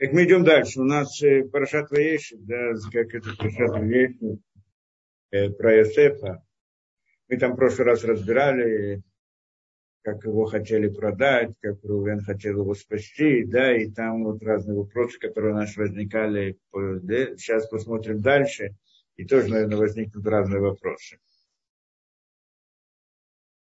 Так мы идем дальше. У нас э, Парашат Ваеши, да, как это Парашат Ваеши, э, про Йосефа. Мы там в прошлый раз разбирали, как его хотели продать, как Рувен хотел его спасти, да, и там вот разные вопросы, которые у нас возникали. Сейчас посмотрим дальше, и тоже, наверное, возникнут разные вопросы.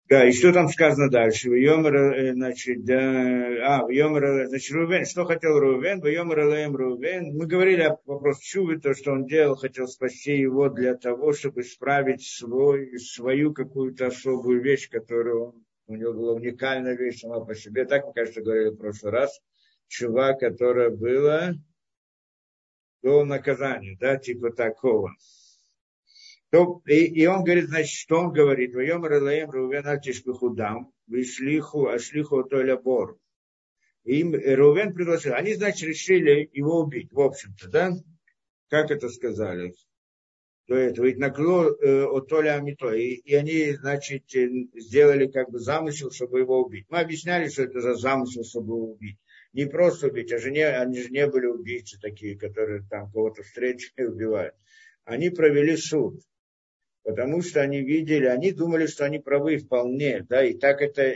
Да, и что там сказано дальше? Йомер, э, значит, да, а, Йомер, значит, Рувен, что хотел Рувен? Йомер Лаем Рувен. Мы говорили о вопросе Чувы, то, что он делал, хотел спасти его для того, чтобы исправить свой, свою какую-то особую вещь, которую он, у него была уникальная вещь сама по себе. Так мы, кажется, говорили в прошлый раз. Чува, которая была до наказания, да, типа такого. То, и, и он говорит, значит, что он говорит? Воем релаем Рувен альтишбихудам, вишлиху ашлиху толя бор. Им Рувен предложил, они, значит, решили его убить, в общем-то, да? Как это сказали? То это, ведь накло э, от Толя Амито. И, и они, значит, э, сделали как бы замысел, чтобы его убить. Мы объясняли, что это за замысел, чтобы его убить. Не просто убить, а же не, они же не были убийцы такие, которые там кого-то встречали и убивают. Они провели суд потому что они видели, они думали, что они правы вполне, да, и так это,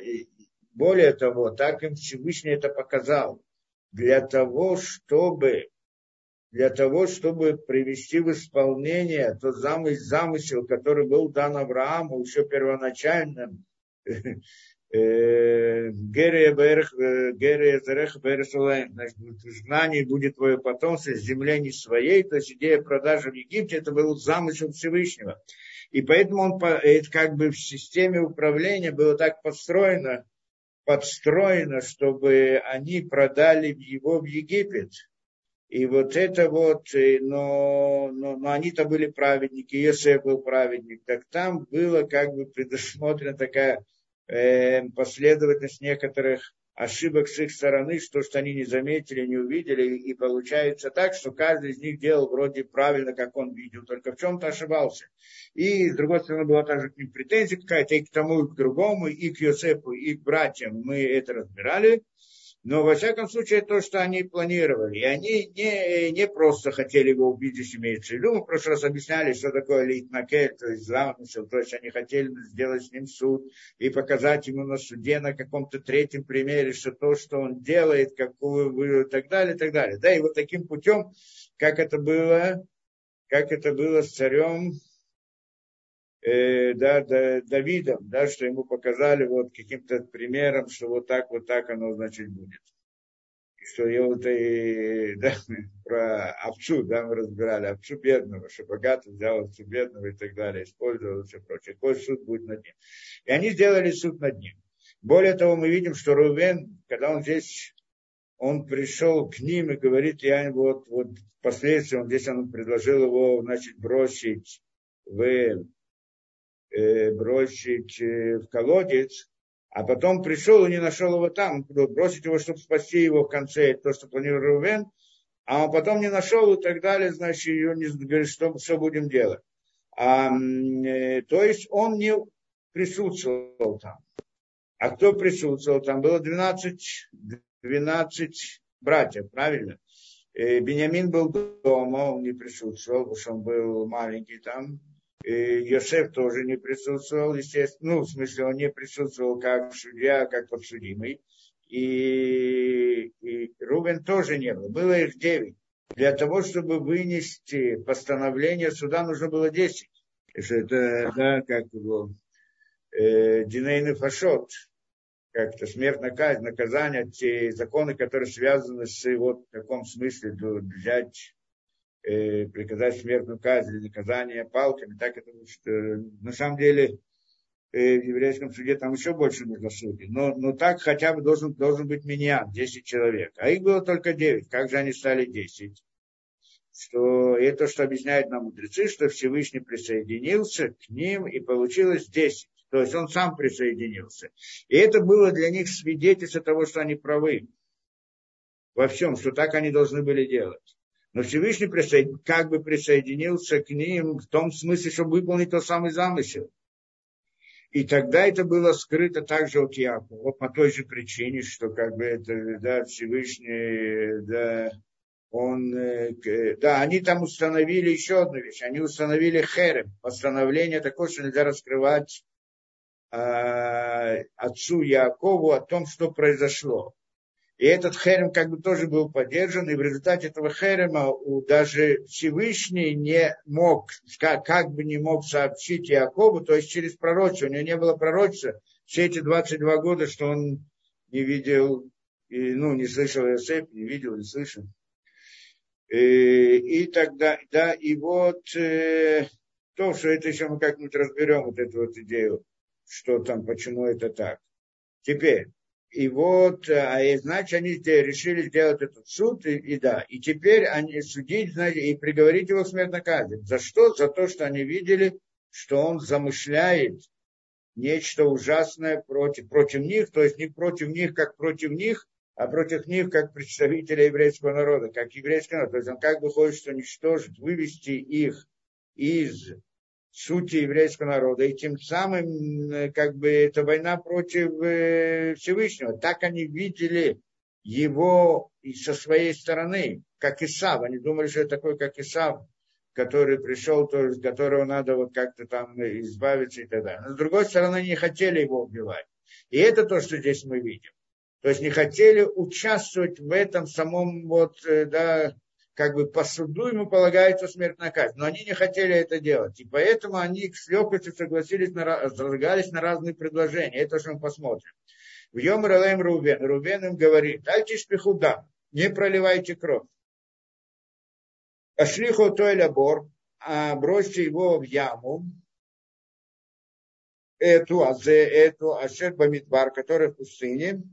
более того, так им Всевышний это показал, для того, чтобы, для того, чтобы привести в исполнение тот замысел, замысел который был дан Аврааму еще первоначальным, Зарех Бересулайн, значит, в изгнании будет твое потомство с земли не своей, то есть идея продажи в Египте, это был замысел Всевышнего. И поэтому он, это как бы в системе управления было так построено, подстроено, чтобы они продали его в Египет. И вот это вот, э, но, но, но они-то были праведники, Иосиф был праведник, так там было как бы предусмотрена такая э, последовательность некоторых ошибок с их стороны, что, что они не заметили, не увидели, и получается так, что каждый из них делал вроде правильно, как он видел, только в чем-то ошибался. И, с другой стороны, была также к ним претензия какая-то и к тому, и к другому, и к Йосепу, и к братьям. Мы это разбирали. Но, во всяком случае, то, что они планировали. И они не, не просто хотели его убить, здесь имеется в виду. Мы в прошлый раз объясняли, что такое лейтмакель, то есть замысел. То есть они хотели сделать с ним суд и показать ему на суде на каком-то третьем примере, что то, что он делает, какую и так далее, и так далее. Да, и вот таким путем, как это было, как это было с царем э, да, да, Давидом, да, что ему показали вот каким-то примером, что вот так, вот так оно, значит, будет. И что я вот и, да, про овцу, да, мы разбирали, овцу бедного, что богатый взял овцу бедного и так далее, использовал и все прочее. Какой суд будет над ним. И они сделали суд над ним. Более того, мы видим, что Рувен, когда он здесь, он пришел к ним и говорит, я вот, вот впоследствии, он здесь он предложил его, значит, бросить в э, бросить э, в колодец, а потом пришел и не нашел его там, бросить его, чтобы спасти его в конце, то, что планировал Рувен, а он потом не нашел и так далее, значит, ее не говорит, что, что будем делать. А, э, то есть он не присутствовал там. А кто присутствовал? Там было 12, 12 братьев, правильно? Э, Бениамин был дома, он не присутствовал, потому что он был маленький там. Йосеф тоже не присутствовал, естественно, ну, в смысле, он не присутствовал как судья, как подсудимый. И, и Рубен тоже не был. Было их девять. Для того, чтобы вынести постановление суда, нужно было десять. Это, да, как его, э, Динейный Фашот, как-то смертная казнь, наказание, те законы, которые связаны с, вот, в таком смысле, взять э, приказать смертную казнь наказание палками, так это что, на самом деле э, в еврейском суде там еще больше нужно судей. Но, но так хотя бы должен, должен быть меня 10 человек. А их было только 9. Как же они стали 10? Что это, что объясняют нам мудрецы, что Всевышний присоединился к ним и получилось 10. То есть он сам присоединился. И это было для них свидетельство того, что они правы во всем, что так они должны были делать. Но Всевышний присоедин, как бы присоединился к ним в том смысле, чтобы выполнить тот самый замысел. И тогда это было скрыто также от Якова, по той же причине, что как бы это, да, Всевышний, да, он, э, да, они там установили еще одну вещь. Они установили херем, постановление такое, что нельзя раскрывать э, отцу Якову о том, что произошло. И этот херем как бы тоже был поддержан, и в результате этого херема даже Всевышний не мог, как, бы не мог сообщить Якову, то есть через пророчество, у него не было пророчества все эти 22 года, что он не видел, и, ну, не слышал Иосиф, не видел, не слышал. И, э, и тогда, да, и вот э, то, что это еще мы как-нибудь разберем, вот эту вот идею, что там, почему это так. Теперь, и вот, а и, значит, они решили сделать этот суд, и, и да, и теперь они судить, знаете, и приговорить его к смертной казни. За что? За то, что они видели, что он замышляет нечто ужасное против, против них, то есть не против них, как против них, а против них как представителя еврейского народа, как еврейский народ. То есть он как бы хочет уничтожить, вывести их из сути еврейского народа. И тем самым, как бы, это война против э, Всевышнего. Так они видели его и со своей стороны, как Исав. Они думали, что это такой, как Исав, который пришел, то есть которого надо вот как-то там избавиться и так далее. Но с другой стороны, не хотели его убивать. И это то, что здесь мы видим. То есть не хотели участвовать в этом самом вот, э, да, как бы по суду ему полагается смертная казнь. Но они не хотели это делать. И поэтому они с легкостью согласились, на, разлагались на разные предложения. Это что мы посмотрим. В Йом Ралем Рубен. Рубен им говорит, дайте шпихуда, не проливайте кровь. Ашлиху Тойля Бор, а бросьте его в яму, эту, азе, эту, ашер бамидбар, который в пустыне,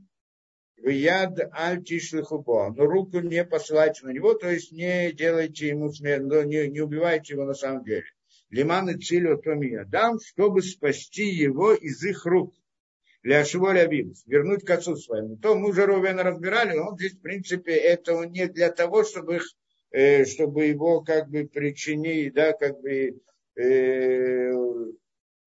в яд аль тишлихубо, но руку не посылайте на него, то есть не делайте ему смерть, не, не убивайте его на самом деле. Лиман и Цилю Томия дам, чтобы спасти его из их рук. Для Шиволя Абимус, вернуть к отцу своему. То мы уже Ровена разбирали, он здесь, в принципе, это не для того, чтобы, их, э, чтобы его как бы причинить, да, как бы э,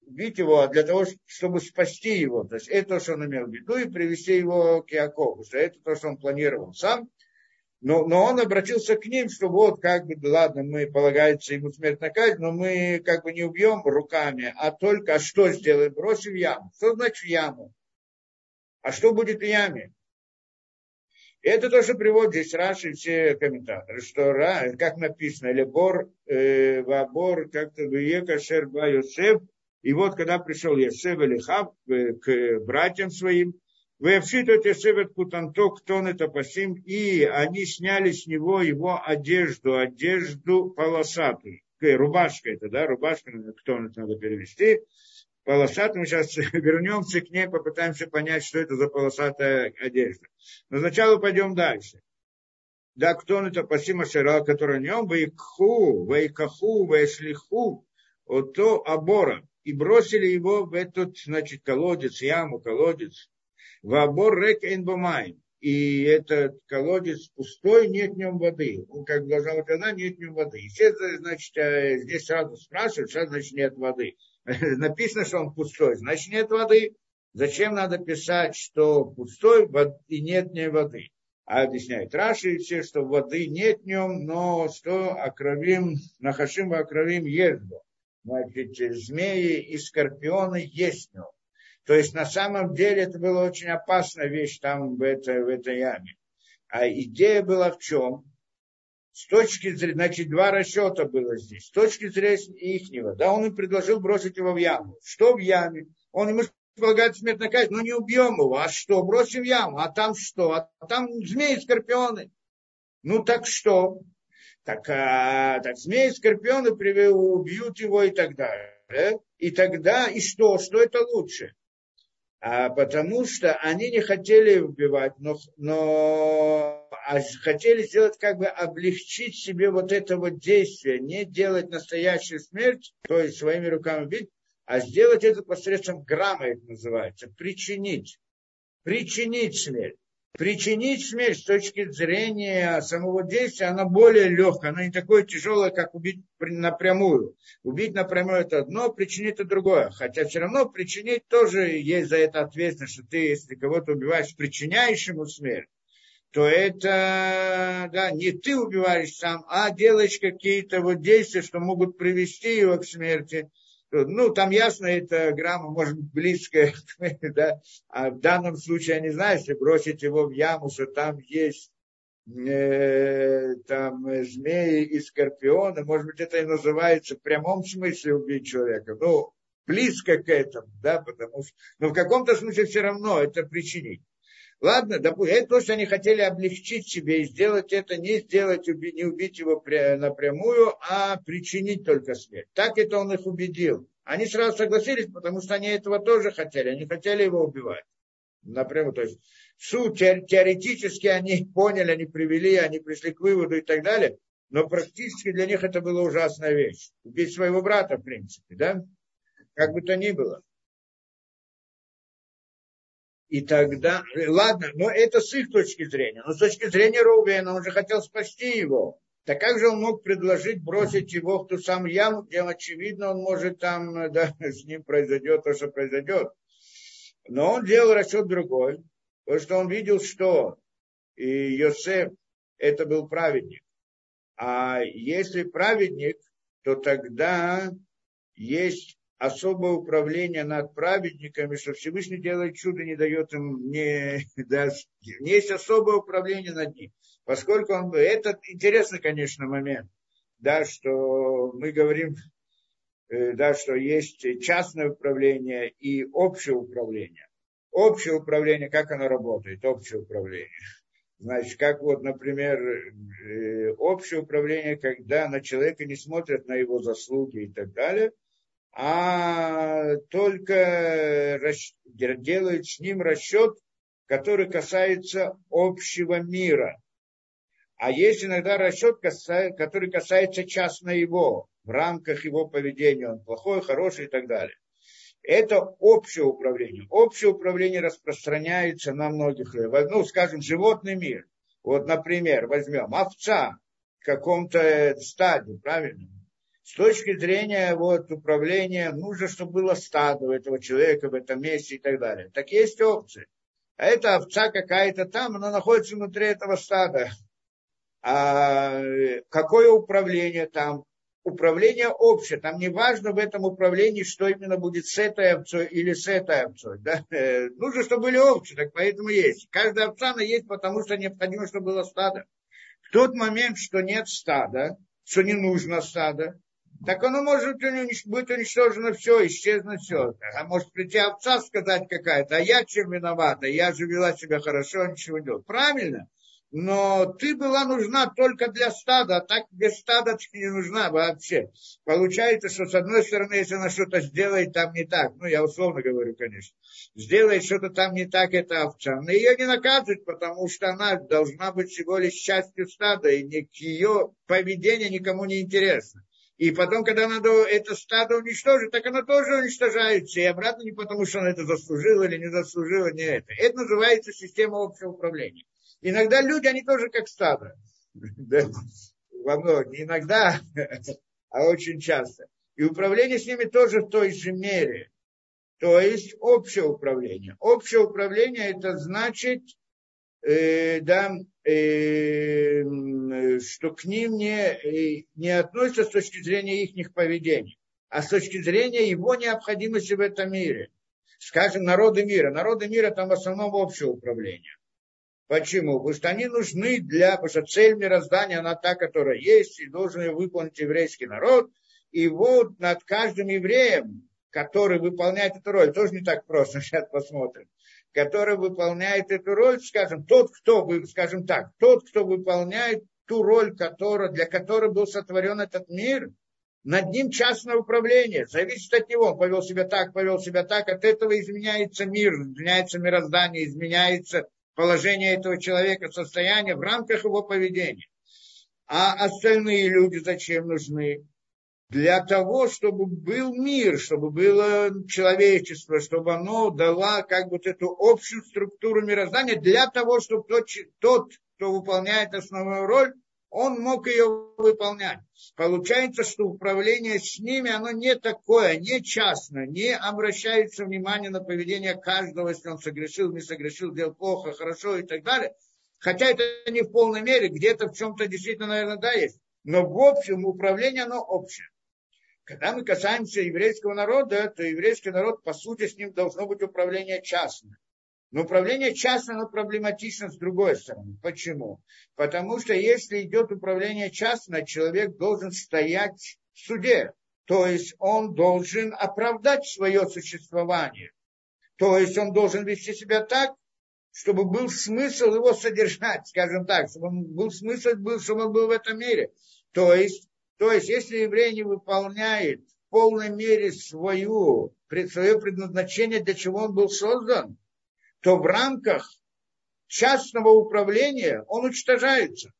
убить его, а для того, чтобы спасти его. То есть это то, что он имел в виду, и привести его к Якову. Что это то, что он планировал сам. Но, но он обратился к ним, что вот, как бы, ладно, мы, полагается ему смертная казнь, но мы как бы не убьем руками, а только, а что сделаем? Бросим в яму. Что значит в яму? А что будет в яме? Это то, что приводит здесь Раши все комментаторы, что, как написано, Лебор, э, Вабор, как-то Виека, Шерба, Йосеф, и вот, когда пришел Есев Элихав э, к братьям своим, Вевшитот Есевет Кутанто, кто это пасим, и они сняли с него его одежду, одежду полосатую. Рубашка это, да, рубашка, кто это надо перевести. Полосатую, мы сейчас вернемся к ней, попытаемся понять, что это за полосатая одежда. Но сначала пойдем дальше. Да, кто он это пасима шера, который на нем, вейкху, вейкаху, вейшлиху, ото абора и бросили его в этот, значит, колодец, яму, колодец. В обор рек энбомай. И этот колодец пустой, нет в нем воды. Он как быть вода, нет в нем воды. И все, значит, э, здесь сразу спрашивают, что значит нет воды. Написано, что он пустой, значит нет воды. Зачем надо писать, что пустой и нет в ней воды? А объясняет Раши все, что воды нет в нем, но что окровим, нахашим окровим есть значит, змеи и скорпионы есть нем. То есть на самом деле это была очень опасная вещь там в этой, в этой яме. А идея была в чем? С точки зрения, значит, два расчета было здесь. С точки зрения ихнего, да, он им предложил бросить его в яму. Что в яме? Он ему предлагает смертная казнь, ну не убьем его, а что, бросим в яму, а там что? А там змеи, скорпионы. Ну так что? Так, а, так змеи, скорпионы убьют его и так далее. И тогда, и что? Что это лучше? А потому что они не хотели убивать, но, но а хотели сделать, как бы облегчить себе вот это вот действие, не делать настоящую смерть, то есть своими руками убить, а сделать это посредством грамма, это называется, причинить. Причинить смерть причинить смерть с точки зрения самого действия, она более легкая, она не такое тяжелое, как убить напрямую. Убить напрямую это одно, причинить это другое. Хотя все равно причинить тоже есть за это ответственность, что ты, если кого-то убиваешь, причиняешь ему смерть, то это да, не ты убиваешь сам, а делаешь какие-то вот действия, что могут привести его к смерти. Ну, там ясно, это грамма может быть близкая, да, а в данном случае, я не знаю, если бросить его в яму, что там есть э, там змеи и скорпионы, может быть, это и называется в прямом смысле убить человека. Ну, близко к этому, да, потому что, но в каком-то смысле все равно это причинить. Ладно, допустим, то, что они хотели облегчить себе и сделать это, не сделать, не убить его напрямую, а причинить только смерть. Так это он их убедил. Они сразу согласились, потому что они этого тоже хотели. Они хотели его убивать. Напрямую. То есть суть теоретически они поняли, они привели, они пришли к выводу и так далее. Но практически для них это была ужасная вещь. Убить своего брата, в принципе, да? Как бы то ни было. И тогда, ладно, но это с их точки зрения. Но с точки зрения Рубена, он же хотел спасти его. Так как же он мог предложить бросить его в ту самую яму, где, очевидно, он может там, да, с ним произойдет то, что произойдет. Но он делал расчет другой, потому что он видел, что и Йосеф это был праведник. А если праведник, то тогда есть особое управление над праведниками, что Всевышний делает чудо, не дает им, не даст. Есть особое управление над ним. Поскольку он, это интересный, конечно, момент, да, что мы говорим, э, да, что есть частное управление и общее управление. Общее управление, как оно работает, общее управление. Значит, как вот, например, э, общее управление, когда на человека не смотрят на его заслуги и так далее – а только делают с ним расчет, который касается общего мира. А есть иногда расчет, который касается частно его, в рамках его поведения, он плохой, хороший и так далее. Это общее управление. Общее управление распространяется на многих, ну, скажем, животный мир. Вот, например, возьмем овца в каком-то стадии, правильно? С точки зрения вот, управления, нужно, чтобы было стадо этого человека в этом месте и так далее. Так есть опции. А эта овца какая-то там, она находится внутри этого стада. А какое управление там? Управление общее. Там не важно в этом управлении, что именно будет с этой овцой или с этой овцой. Да? Э, нужно, чтобы были овцы, так поэтому есть. Каждая овца она есть, потому что необходимо, чтобы было стадо. В тот момент, что нет стада, что не нужно стада, так оно может быть уничтожено все, исчезнуть все. А может прийти овца сказать какая-то, а я чем виновата, я же вела себя хорошо, ничего не делала. Правильно, но ты была нужна только для стада, а так без стада ты не нужна вообще. Получается, что с одной стороны, если она что-то сделает там не так, ну я условно говорю, конечно, сделает что-то там не так, это овца, но ее не наказывают, потому что она должна быть всего лишь частью стада, и ее поведение никому не интересно. И потом, когда надо это стадо уничтожить, так оно тоже уничтожается. И обратно не потому, что он это заслужил или не заслужил, не это. Это называется система общего управления. Иногда люди, они тоже как стадо. Во многом. Иногда, а очень часто. И управление с ними тоже в той же мере. То есть общее управление. Общее управление это значит, э, да, что к ним не, э, не относятся с точки зрения их поведений, а с точки зрения его необходимости в этом мире. Скажем, народы мира. Народы мира там в основном общее управление. Почему? Потому что они нужны для, потому что цель мироздания, она та, которая есть, и должен ее выполнить еврейский народ. И вот над каждым евреем, который выполняет эту роль, тоже не так просто, сейчас посмотрим, который выполняет эту роль, скажем, тот, кто, скажем так, тот, кто выполняет ту роль, которая, для которой был сотворен этот мир, над ним частное управление, зависит от него. Он повел себя так, повел себя так, от этого изменяется мир, изменяется мироздание, изменяется положение этого человека, состояние в рамках его поведения. А остальные люди зачем нужны? Для того, чтобы был мир, чтобы было человечество, чтобы оно дало как бы вот эту общую структуру мироздания, для того, чтобы тот, тот кто выполняет основную роль, он мог ее выполнять. Получается, что управление с ними, оно не такое, не частное, не обращается внимание на поведение каждого, если он согрешил, не согрешил, делал плохо, хорошо и так далее. Хотя это не в полной мере, где-то в чем-то действительно, наверное, да, есть. Но в общем управление, оно общее. Когда мы касаемся еврейского народа, то еврейский народ, по сути, с ним должно быть управление частное. Но управление частное, оно проблематично с другой стороны. Почему? Потому что если идет управление частное, человек должен стоять в суде. То есть он должен оправдать свое существование. То есть он должен вести себя так, чтобы был смысл его содержать, скажем так, чтобы был смысл, был, чтобы он был в этом мире. То есть, то есть если еврей не выполняет в полной мере свою, свое предназначение, для чего он был создан, то в рамках частного управления он уничтожается.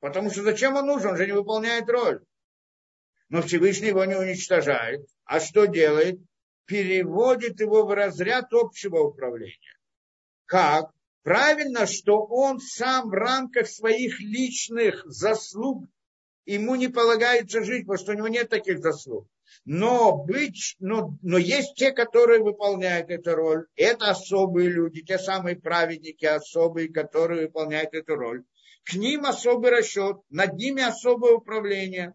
Потому что зачем он нужен? Он же не выполняет роль. Но Всевышний его не уничтожает. А что делает? Переводит его в разряд общего управления. Как? Правильно, что он сам в рамках своих личных заслуг, ему не полагается жить, потому что у него нет таких заслуг. Но, быть, но, но есть те, которые выполняют эту роль. Это особые люди, те самые праведники особые, которые выполняют эту роль. К ним особый расчет, над ними особое управление.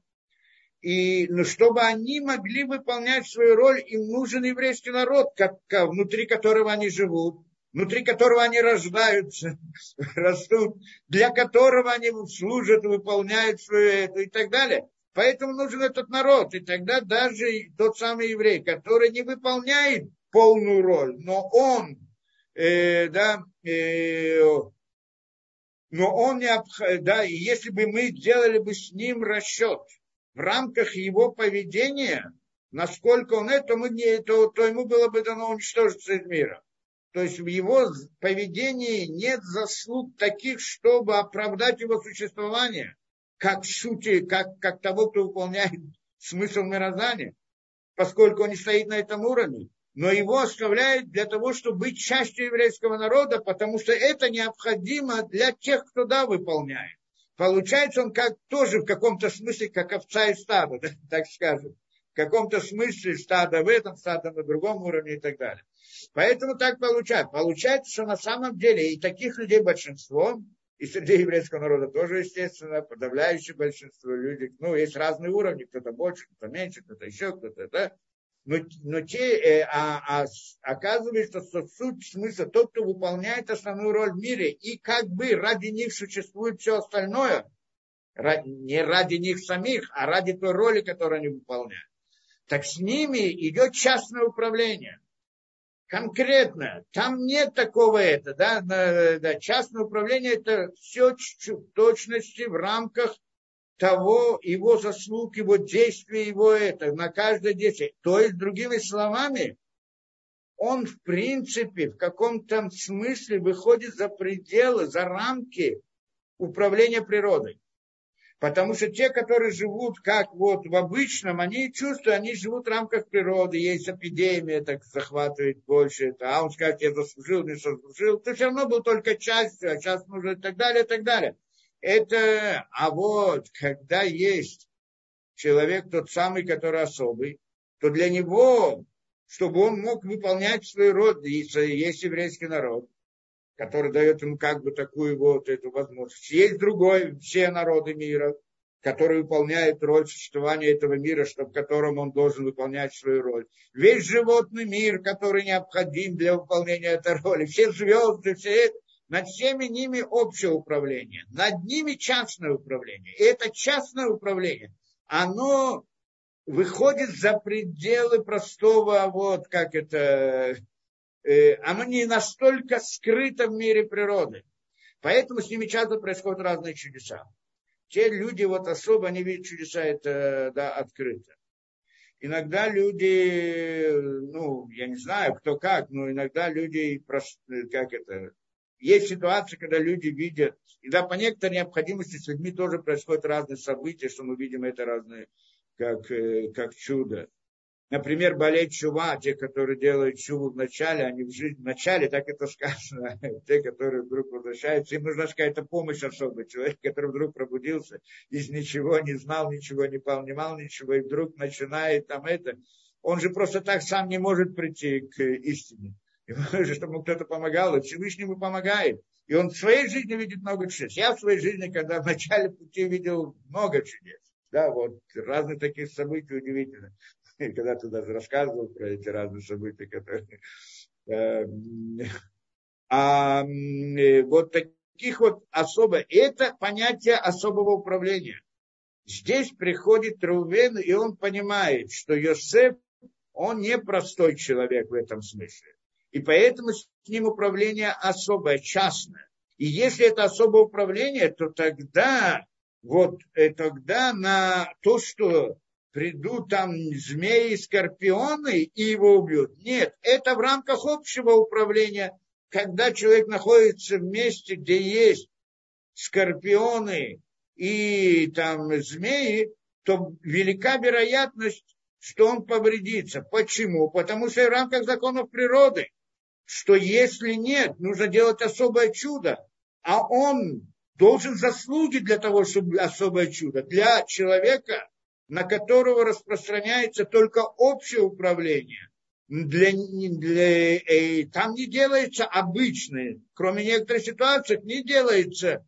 И ну, чтобы они могли выполнять свою роль, им нужен еврейский народ, как, внутри которого они живут внутри которого они рождаются, растут, для которого они служат, выполняют свою это и так далее. Поэтому нужен этот народ. И тогда даже тот самый еврей, который не выполняет полную роль, но он, э, да, э, но он не, да, и если бы мы делали бы с ним расчет в рамках его поведения, насколько он это, мы не, то, то ему было бы дано уничтожиться из мира. То есть в его поведении нет заслуг таких, чтобы оправдать его существование, как сути, как, как того, кто выполняет смысл мироздания, поскольку он не стоит на этом уровне. Но его оставляют для того, чтобы быть частью еврейского народа, потому что это необходимо для тех, кто да, выполняет. Получается, он как тоже в каком-то смысле, как овца и стадо, да, так скажем. В каком-то смысле стадо в этом, стадо на другом уровне и так далее. Поэтому так получается. Получается, что на самом деле и таких людей большинство, и среди еврейского народа тоже, естественно, подавляющее большинство людей. Ну, есть разные уровни, кто-то больше, кто-то меньше, кто-то еще, кто-то, да. Но, но те, э, а, а, оказывается, что суть смысла, тот, кто выполняет основную роль в мире, и как бы ради них существует все остальное, не ради них самих, а ради той роли, которую они выполняют. Так с ними идет частное управление – конкретно. Там нет такого это, да, да, частное управление это все чуть-чуть точности в рамках того, его заслуг, его действий, его это, на каждое действие. То есть, другими словами, он в принципе в каком-то смысле выходит за пределы, за рамки управления природой. Потому что те, которые живут как вот в обычном, они чувствуют, они живут в рамках природы, есть эпидемия, так захватывает больше, а он скажет, я заслужил, не заслужил, ты все равно был только частью, а сейчас нужно и так далее, и так далее. Это, а вот, когда есть человек тот самый, который особый, то для него, чтобы он мог выполнять свой род, есть еврейский народ, который дает ему как бы такую вот эту возможность. Есть другой, все народы мира, который выполняет роль существования этого мира, в котором он должен выполнять свою роль. Весь животный мир, который необходим для выполнения этой роли. Все звезды, все. Над всеми ними общее управление. Над ними частное управление. И это частное управление, оно выходит за пределы простого, вот как это, оно не настолько скрыто в мире природы. Поэтому с ними часто происходят разные чудеса. Те люди вот особо, они видят чудеса, это да, открыто. Иногда люди, ну, я не знаю, кто как, но иногда люди, как это, есть ситуации, когда люди видят, и да, по некоторой необходимости с людьми тоже происходят разные события, что мы видим это разные, как, э, как чудо например, болеть чува, те, которые делают чуву в начале, они в жизни в начале, так это сказано, те, которые вдруг возвращаются, им нужна какая-то помощь особая. Человек, который вдруг пробудился, из ничего не знал, ничего не понимал, ничего, и вдруг начинает там это, он же просто так сам не может прийти к истине. Ему нужно, чтобы кто-то помогал, и Всевышний ему помогает. И он в своей жизни видит много чудес. Я в своей жизни, когда в начале пути видел много чудес. Да, вот разные такие события удивительные. Когда ты даже рассказывал про эти разные события, которые... Эм, а вот таких вот особо... Это понятие особого управления. Здесь приходит Рувен, и он понимает, что Йосеф, он не простой человек в этом смысле. И поэтому с ним управление особое, частное. И если это особое управление, то тогда, вот, э, тогда на то, что придут там змеи, скорпионы и его убьют. Нет, это в рамках общего управления, когда человек находится в месте, где есть скорпионы и там змеи, то велика вероятность, что он повредится. Почему? Потому что в рамках законов природы что если нет, нужно делать особое чудо, а он должен заслуги для того, чтобы особое чудо. Для человека, на которого распространяется только общее управление, для, для, э, там не делается обычное, кроме некоторых ситуаций, не делается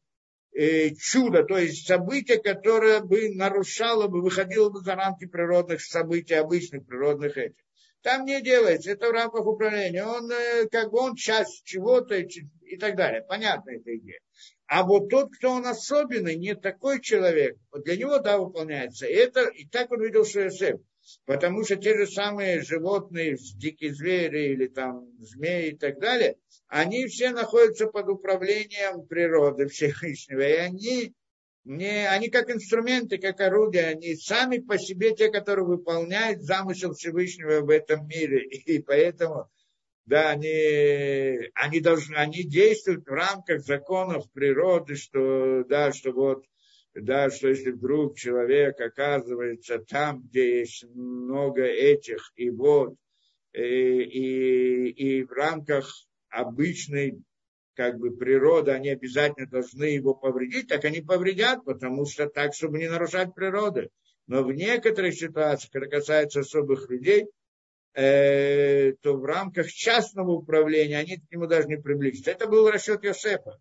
э, чудо, то есть событие, которое бы нарушало бы, выходило бы за рамки природных событий, обычных природных этих. Там не делается, это в рамках управления. Он э, как бы он часть чего-то и так далее. Понятно эта идея. А вот тот, кто он особенный, не такой человек, вот для него, да, выполняется. И, это, и так он видел Шуэсеф. Потому что те же самые животные, дикие звери или там змеи и так далее, они все находятся под управлением природы Всевышнего. И они не, они как инструменты, как орудия, они сами по себе те, которые выполняют замысел Всевышнего в этом мире. И поэтому, да, они, они, должны, они действуют в рамках законов природы, что, да, что вот, да, что если вдруг человек оказывается там, где есть много этих, и вот, и, и, и в рамках обычной как бы природа, они обязательно должны его повредить, так они повредят, потому что так, чтобы не нарушать природу. Но в некоторых ситуациях, когда касается особых людей, э, то в рамках частного управления они к нему даже не приблизятся. Это был расчет Йосефа.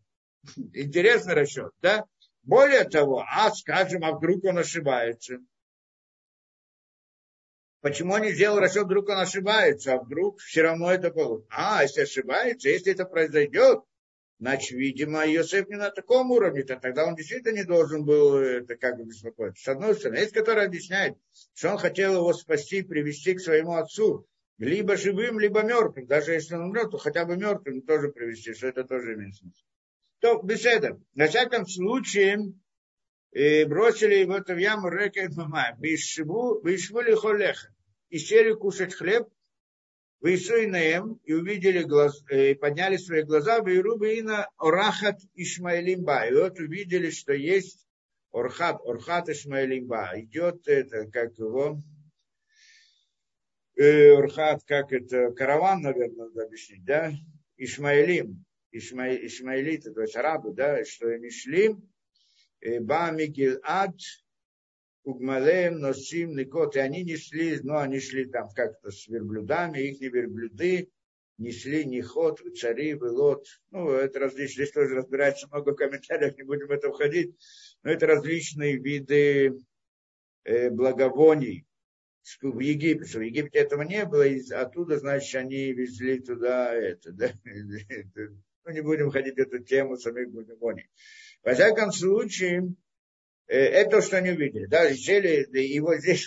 Интересный расчет, да? Более того, а скажем, а вдруг он ошибается? Почему он не сделал расчет, вдруг он ошибается, а вдруг все равно это получится? А, если ошибается, если это произойдет, Значит, видимо, Иосиф не на таком уровне, то тогда он действительно не должен был это как бы беспокоиться. С одной стороны, есть, который объясняет, что он хотел его спасти, привести к своему отцу, либо живым, либо мертвым. Даже если он умрет, то хотя бы мертвым тоже привести, что это тоже имеет смысл. То беседа. На всяком случае, э, бросили его в яму река и мамай. Вышву ли холеха. И сели кушать хлеб, Вейсуинаем и увидели глаз, и подняли свои глаза, Вейрубаина Орахат Ишмаилимба. И вот увидели, что есть Орхат, Орхат Ишмаилимба. Идет это, как его, э, Орхат, как это, караван, наверное, надо объяснить, да? Ишмаилим, Ишма, Ишмаилиты, то есть арабы, да, что они шли, Ба Мигилад, Угмалеем, Носим, Никот, и они несли, ну, они шли там как-то с верблюдами, их верблюды несли Нихот, цари, Велот, ну, это различные, здесь тоже разбирается много комментариев, не будем в это входить, но это различные виды э, благовоний в Египте. В Египте этого не было, и оттуда, значит, они везли туда это, да, ну, не будем ходить в эту тему самих благовоний. Во всяком случае, это то, что они увидели. Да, сели, и вот здесь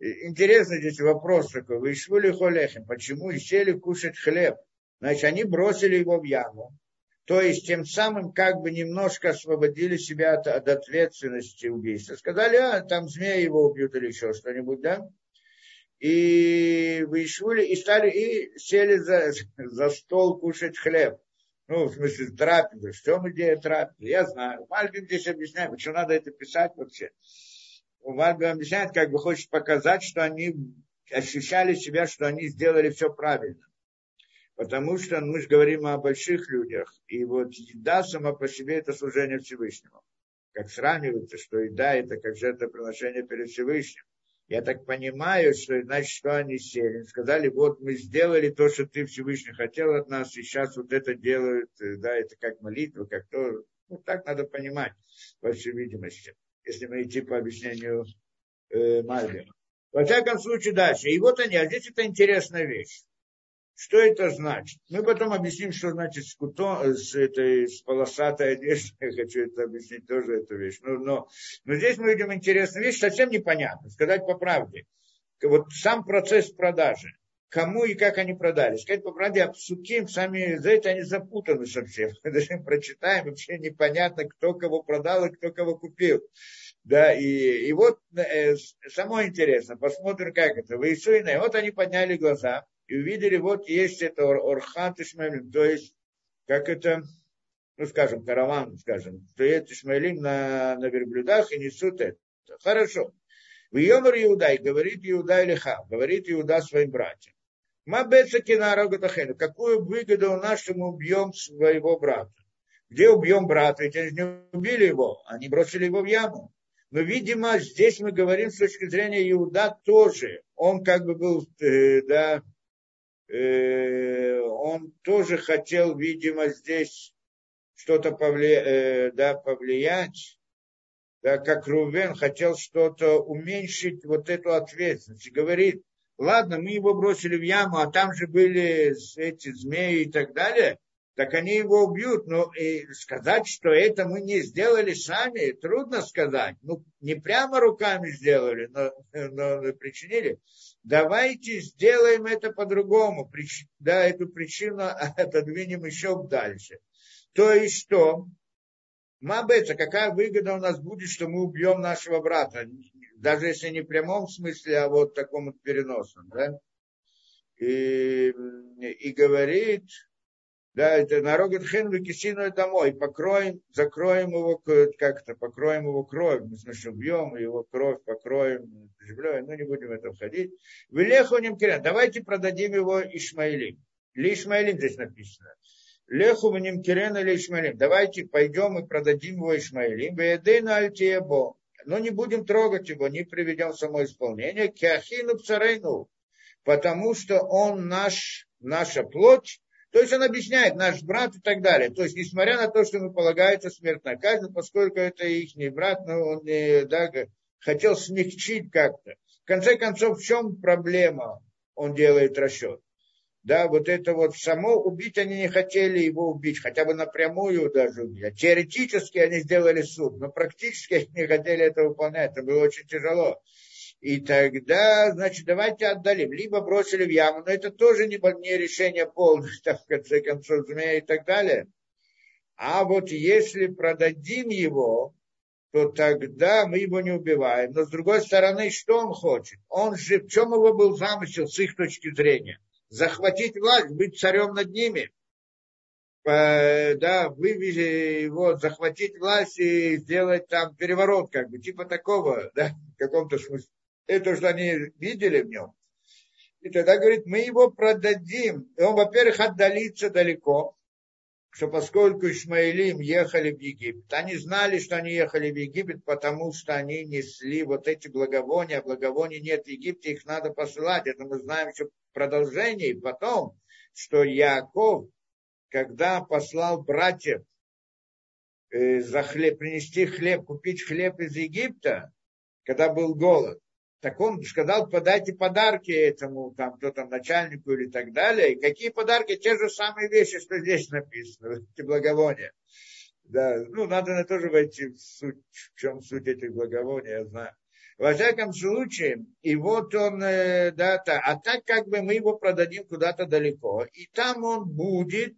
интересный здесь вопрос такой. Вы швули холехем. Почему сели кушать хлеб? Значит, они бросили его в яму. То есть, тем самым как бы немножко освободили себя от, от ответственности убийства. Сказали, а, там змеи его убьют или еще что-нибудь, да? И вышли, и стали, и сели за, за стол кушать хлеб ну, в смысле, трапезы. В чем идея трапезы? Я знаю. Мальбим здесь объясняет, почему надо это писать вообще. Мальбим объясняет, как бы хочет показать, что они ощущали себя, что они сделали все правильно. Потому что мы же говорим о больших людях. И вот еда сама по себе это служение Всевышнему. Как сравнивается, что еда это как жертвоприношение перед Всевышним. Я так понимаю, что значит, что они сели. Сказали, вот мы сделали то, что ты Всевышний хотел от нас, и сейчас вот это делают, э, да, это как молитва, как то. Ну, так надо понимать, по всей видимости, если мы идти по объяснению э, Мальбима. Во всяком случае, дальше. И вот они, а здесь это интересная вещь. Что это значит? Мы потом объясним, что значит с, куто, с этой с полосатой одеждой. Я хочу это объяснить тоже эту вещь. Но, но, но здесь мы видим интересную вещь, совсем непонятно. Сказать по правде. Вот сам процесс продажи. Кому и как они продали. Сказать по правде, а Псуким сами за это они запутаны совсем. Мы даже прочитаем, вообще непонятно, кто кого продал и кто кого купил. Да, и, и вот э, самое интересное, посмотрим, как это. Вы и вот они подняли глаза, и увидели, вот есть это Орхат Ишмаилим, то есть, как это, ну, скажем, караван, скажем, стоят Ишмаилим на, на верблюдах и несут это. Хорошо. В Йомар Иуда, говорит Иуда Илиха, говорит Иуда своим братьям. Мабеца кинарагатахену, какую выгоду у нас, что мы убьем своего брата? Где убьем брата? Ведь они не убили его, они бросили его в яму. Но, видимо, здесь мы говорим с точки зрения Иуда тоже. Он как бы был, э, да, он тоже хотел, видимо, здесь что-то повлия, э, да, повлиять, да, как Рувен хотел что-то уменьшить вот эту ответственность. Говорит, ладно, мы его бросили в яму, а там же были эти змеи и так далее, так они его убьют. Но и сказать, что это мы не сделали сами, трудно сказать. Ну, не прямо руками сделали, но, но причинили давайте сделаем это по-другому, да, эту причину отодвинем еще дальше. То есть что? Мабеца, какая выгода у нас будет, что мы убьем нашего брата, даже если не в прямом смысле, а вот таком вот переносном, да? И, и говорит, да, это нарогат хен выкисину домой, покроем, закроем его, как-то, покроем его кровь, мы, значит, убьем его кровь, покроем землей, ну, не будем в это входить. Велеху немкирен, давайте продадим его Ишмаилим. Ли Ишмаилим здесь написано. Леху немкирен или Ишмаилим. Давайте пойдем и продадим его Ишмаилим. Веедейну альтиебо. Но не будем трогать его, не приведем в само исполнение. Киахину пцарейну. Потому что он наш, наша плоть, то есть он объясняет, наш брат и так далее. То есть, несмотря на то, что ему полагается смертная казнь, поскольку это их брат, но он не, да, хотел смягчить как-то. В конце концов, в чем проблема? Он делает расчет. Да, вот это вот само убить они не хотели его убить, хотя бы напрямую даже убить. А теоретически они сделали суд, но практически они не хотели это выполнять. Это было очень тяжело. И тогда, значит, давайте отдалим. Либо бросили в яму, но это тоже не, не решение полностью, в конце концов, змея и так далее. А вот если продадим его, то тогда мы его не убиваем. Но с другой стороны, что он хочет? Он же, в чем его был замысел с их точки зрения? Захватить власть, быть царем над ними. Да, вывести его, захватить власть и сделать там переворот, как бы, типа такого, да, в каком-то смысле это что они видели в нем. И тогда говорит, мы его продадим. И он, во-первых, отдалится далеко, что поскольку Ишмаилим ехали в Египет, они знали, что они ехали в Египет, потому что они несли вот эти благовония, благовоний нет в Египте, их надо посылать. Это мы знаем еще продолжение. И потом, что Яков, когда послал братьев э, за хлеб, принести хлеб, купить хлеб из Египта, когда был голод, так он сказал, подайте подарки этому, там, кто там, начальнику или так далее. И какие подарки? Те же самые вещи, что здесь написано, эти благовония. Да, ну, надо на тоже войти в суть, в чем суть этих благовоний, я знаю. Во всяком случае, и вот он, э, да, а так как бы мы его продадим куда-то далеко, и там он будет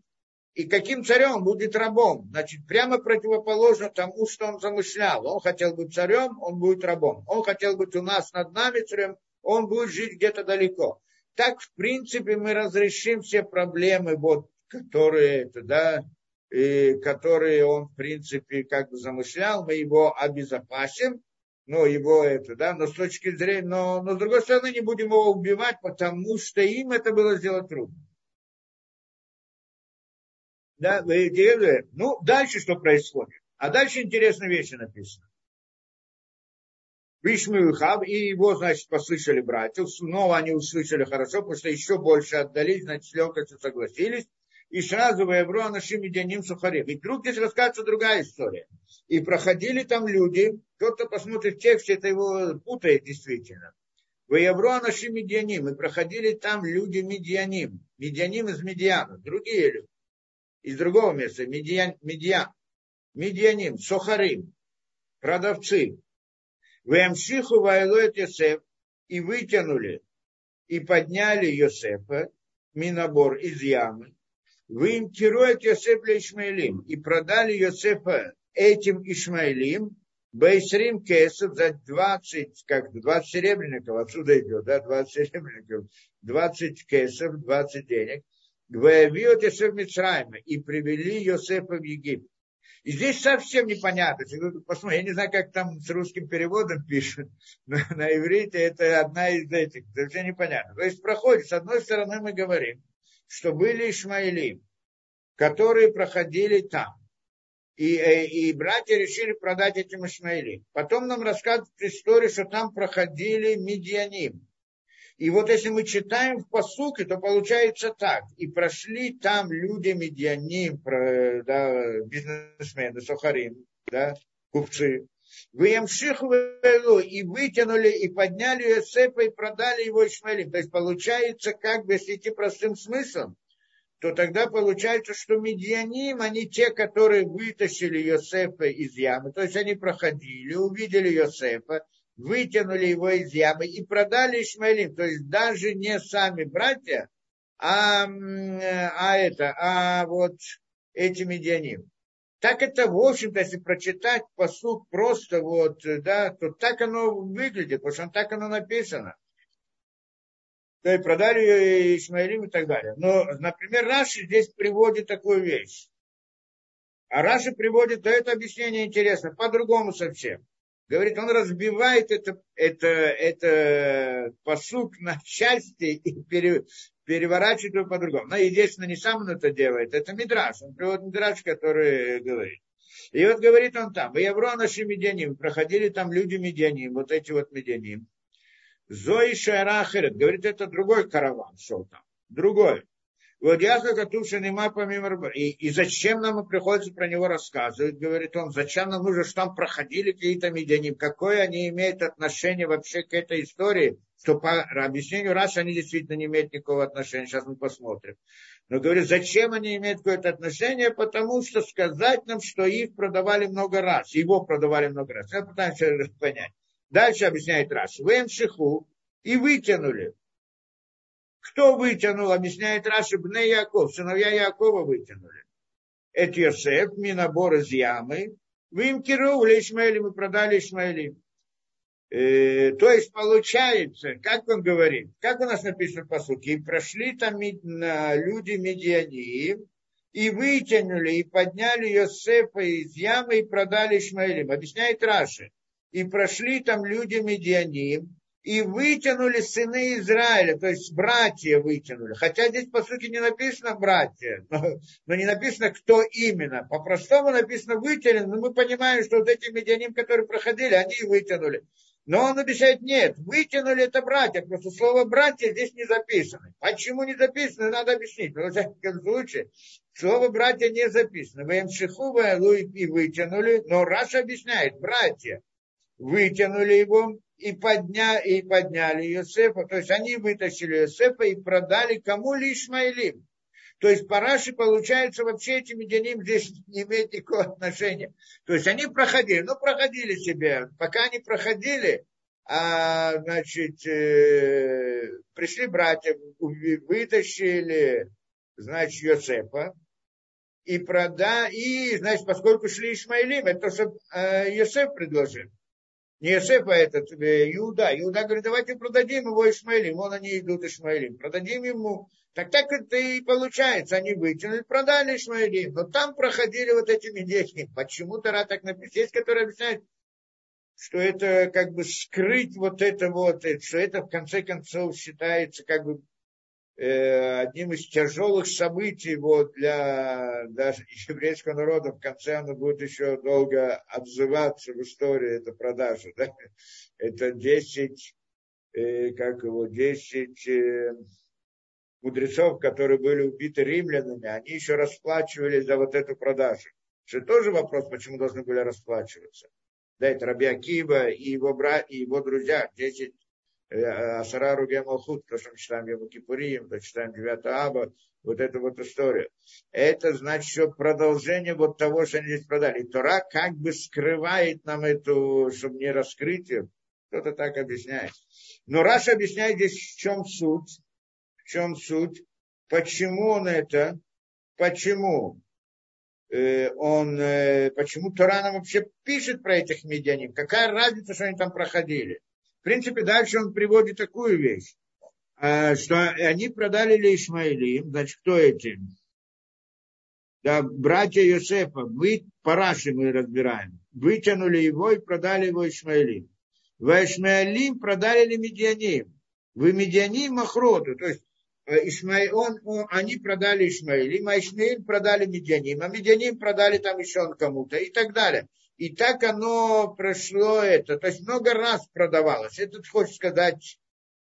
и каким царем будет рабом. Значит, прямо противоположно тому, что он замышлял. Он хотел быть царем, он будет рабом. Он хотел быть у нас над нами царем, он будет жить где-то далеко. Так, в принципе, мы разрешим все проблемы, вот, которые, да, и которые он, в принципе, как бы замышлял, мы его обезопасим, но его это, да, но с точки зрения, но, но с другой стороны не будем его убивать, потому что им это было сделать трудно. Да, ну, дальше что происходит? А дальше интересные вещи написано. Вишмюхав, и его, значит, послышали братья. Снова они услышали хорошо, потому что еще больше отдались, значит, с легкостью согласились. И сразу в Евро нашим Медианим Сухарим. И вдруг здесь рассказывается другая история. И проходили там люди, тот, кто посмотрит в тексте, это его путает действительно. В Евро нашим Медианим. И проходили там люди Медианим. Медианим из Медиана. Другие люди. Из другого места. Медиан, Медиан. Медианим. Сухарим. Продавцы. В Эмшиху Вайлоет Йосеф. И вытянули и подняли Йосефа, Минобор из ямы, вы им тирует Йосефа Ишмаилим и продали Йосефа этим Ишмаилим, Байсрим Кесов за 20, как 20 серебряников, отсюда идет, да, 20 серебряников, 20 кесов, 20 денег, Йосеф и привели Йосефа в Египет. И здесь совсем непонятно. Посмотрите, я не знаю, как там с русским переводом пишут, но на иврите это одна из этих, совсем непонятно. То есть проходит, с одной стороны мы говорим, что были Ишмаили, которые проходили там. И, э, и братья решили продать этим Ишмаили. Потом нам рассказывают историю, что там проходили медианим. И вот если мы читаем в посуке, то получается так. И прошли там люди медианим, да, бизнесмены, сухарим, да, купцы. Вы им шихвелу и вытянули, и подняли Йосефа, и продали его Ишмаилим. То есть получается, как бы, если идти простым смыслом, то тогда получается, что медианим, они те, которые вытащили Йосефа из ямы, то есть они проходили, увидели Йосефа, вытянули его из ямы и продали Ишмаилим. То есть даже не сами братья, а, а это, а вот эти медианим. Так это, в общем-то, если прочитать посуд просто вот, да, то так оно выглядит, потому что так оно написано. То есть продали Ишмаилим и так далее. Но, например, Раши здесь приводит такую вещь. А Раши приводит, то это объяснение интересно, по-другому совсем. Говорит, он разбивает это, это, это посук на части и пере, переворачивает его по-другому. Но, естественно, не сам он это делает, это Мидраш. Он приводит Мидраш, который говорит. И вот говорит он там, в Евро наши медианим, проходили там люди медианим, вот эти вот медианим. Зои Шайрахерет, говорит, это другой караван шел там, другой. И, и зачем нам приходится про него рассказывать, говорит он, зачем нам нужно, что там проходили какие-то медианим, какое они имеют отношение вообще к этой истории, что по объяснению раз они действительно не имеют никакого отношения, сейчас мы посмотрим. Но говорит, зачем они имеют какое-то отношение, потому что сказать нам, что их продавали много раз, его продавали много раз. Я пытаюсь понять. Дальше объясняет Раш. Вы шиху и вытянули. Кто вытянул, объясняет Раши, Бне Яков, сыновья Якова вытянули. Это Йосеф, Минобор из ямы, вы им кировали Ишмаэлем и продали Ишмаэлем. Э, то есть получается, как он говорит, как у нас написано по сути, и прошли там люди медиани, и вытянули, и подняли Йосефа из ямы и продали Ишмаэлем. Объясняет Раши. И прошли там люди медианим, и вытянули сыны Израиля, то есть братья вытянули. Хотя здесь, по сути, не написано братья, но, но не написано, кто именно. По-простому написано вытянули, но мы понимаем, что вот эти медианим, которые проходили, они вытянули. Но он обещает, нет, вытянули это братья, просто слово братья здесь не записано. Почему не записано, надо объяснить. Но, во всяком случае, слово братья не записано. Вы МШХУ и вытянули, но Раша объясняет, братья вытянули его, и, подня, и подняли Иосифа, то есть они вытащили Иосифа и продали кому лишь Ишмаилим. То есть Параши, получается, вообще эти медианим здесь не имеют никакого отношения. То есть они проходили, ну, проходили себе. Пока они проходили, а, значит, э, пришли братья, вытащили, значит, Йосефа, и прода, и, значит, поскольку шли Ишмаилим, это то, что э, Йосеф предложил не Иосиф, а этот э, Иуда. Иуда говорит, давайте продадим его Ишмаилим. Вон они идут Ишмаилим. Продадим ему. Так так это и получается. Они вытянули, продали Ишмаилим. Но там проходили вот эти медички. Почему Тара так написано? Есть, которые объясняют, что это как бы скрыть вот это вот, что это в конце концов считается как бы э, одним из тяжелых событий вот, для даже еврейского народа. В конце оно будет еще долго отзываться в истории, эта продажа. Да? Это 10, э, как его, 10 э, мудрецов, которые были убиты римлянами, они еще расплачивались за вот эту продажу. Это тоже вопрос, почему должны были расплачиваться. Да, это Раби Акива и его, брат, и его друзья, 10 э, Асара Руге Малхут, то, что мы читаем Ему Кипурим, то читаем 9 Аба, вот эту вот историю. Это значит, что продолжение вот того, что они здесь продали. И Тора как бы скрывает нам эту, чтобы не раскрыть ее. Кто-то так объясняет. Но Раша объясняет здесь, в чем суть чем суть? Почему он это? Почему? Э, он, э, почему Тора нам вообще пишет про этих медианим? Какая разница, что они там проходили? В принципе, дальше он приводит такую вещь, э, что они продали ли Ишмаилим, значит, кто эти? Да, братья Йосефа, вы, параши мы разбираем, вытянули его и продали его Ишмаилим. В Ишмаилим продали ли Медианим? Вы Медианим Махроду, то есть Э, Ишмаил, он, он, они продали Ишмаилим, а Ишмаиль продали Медианим, а Медианим продали там еще кому-то и так далее. И так оно прошло это, то есть много раз продавалось. Этот хочет сказать,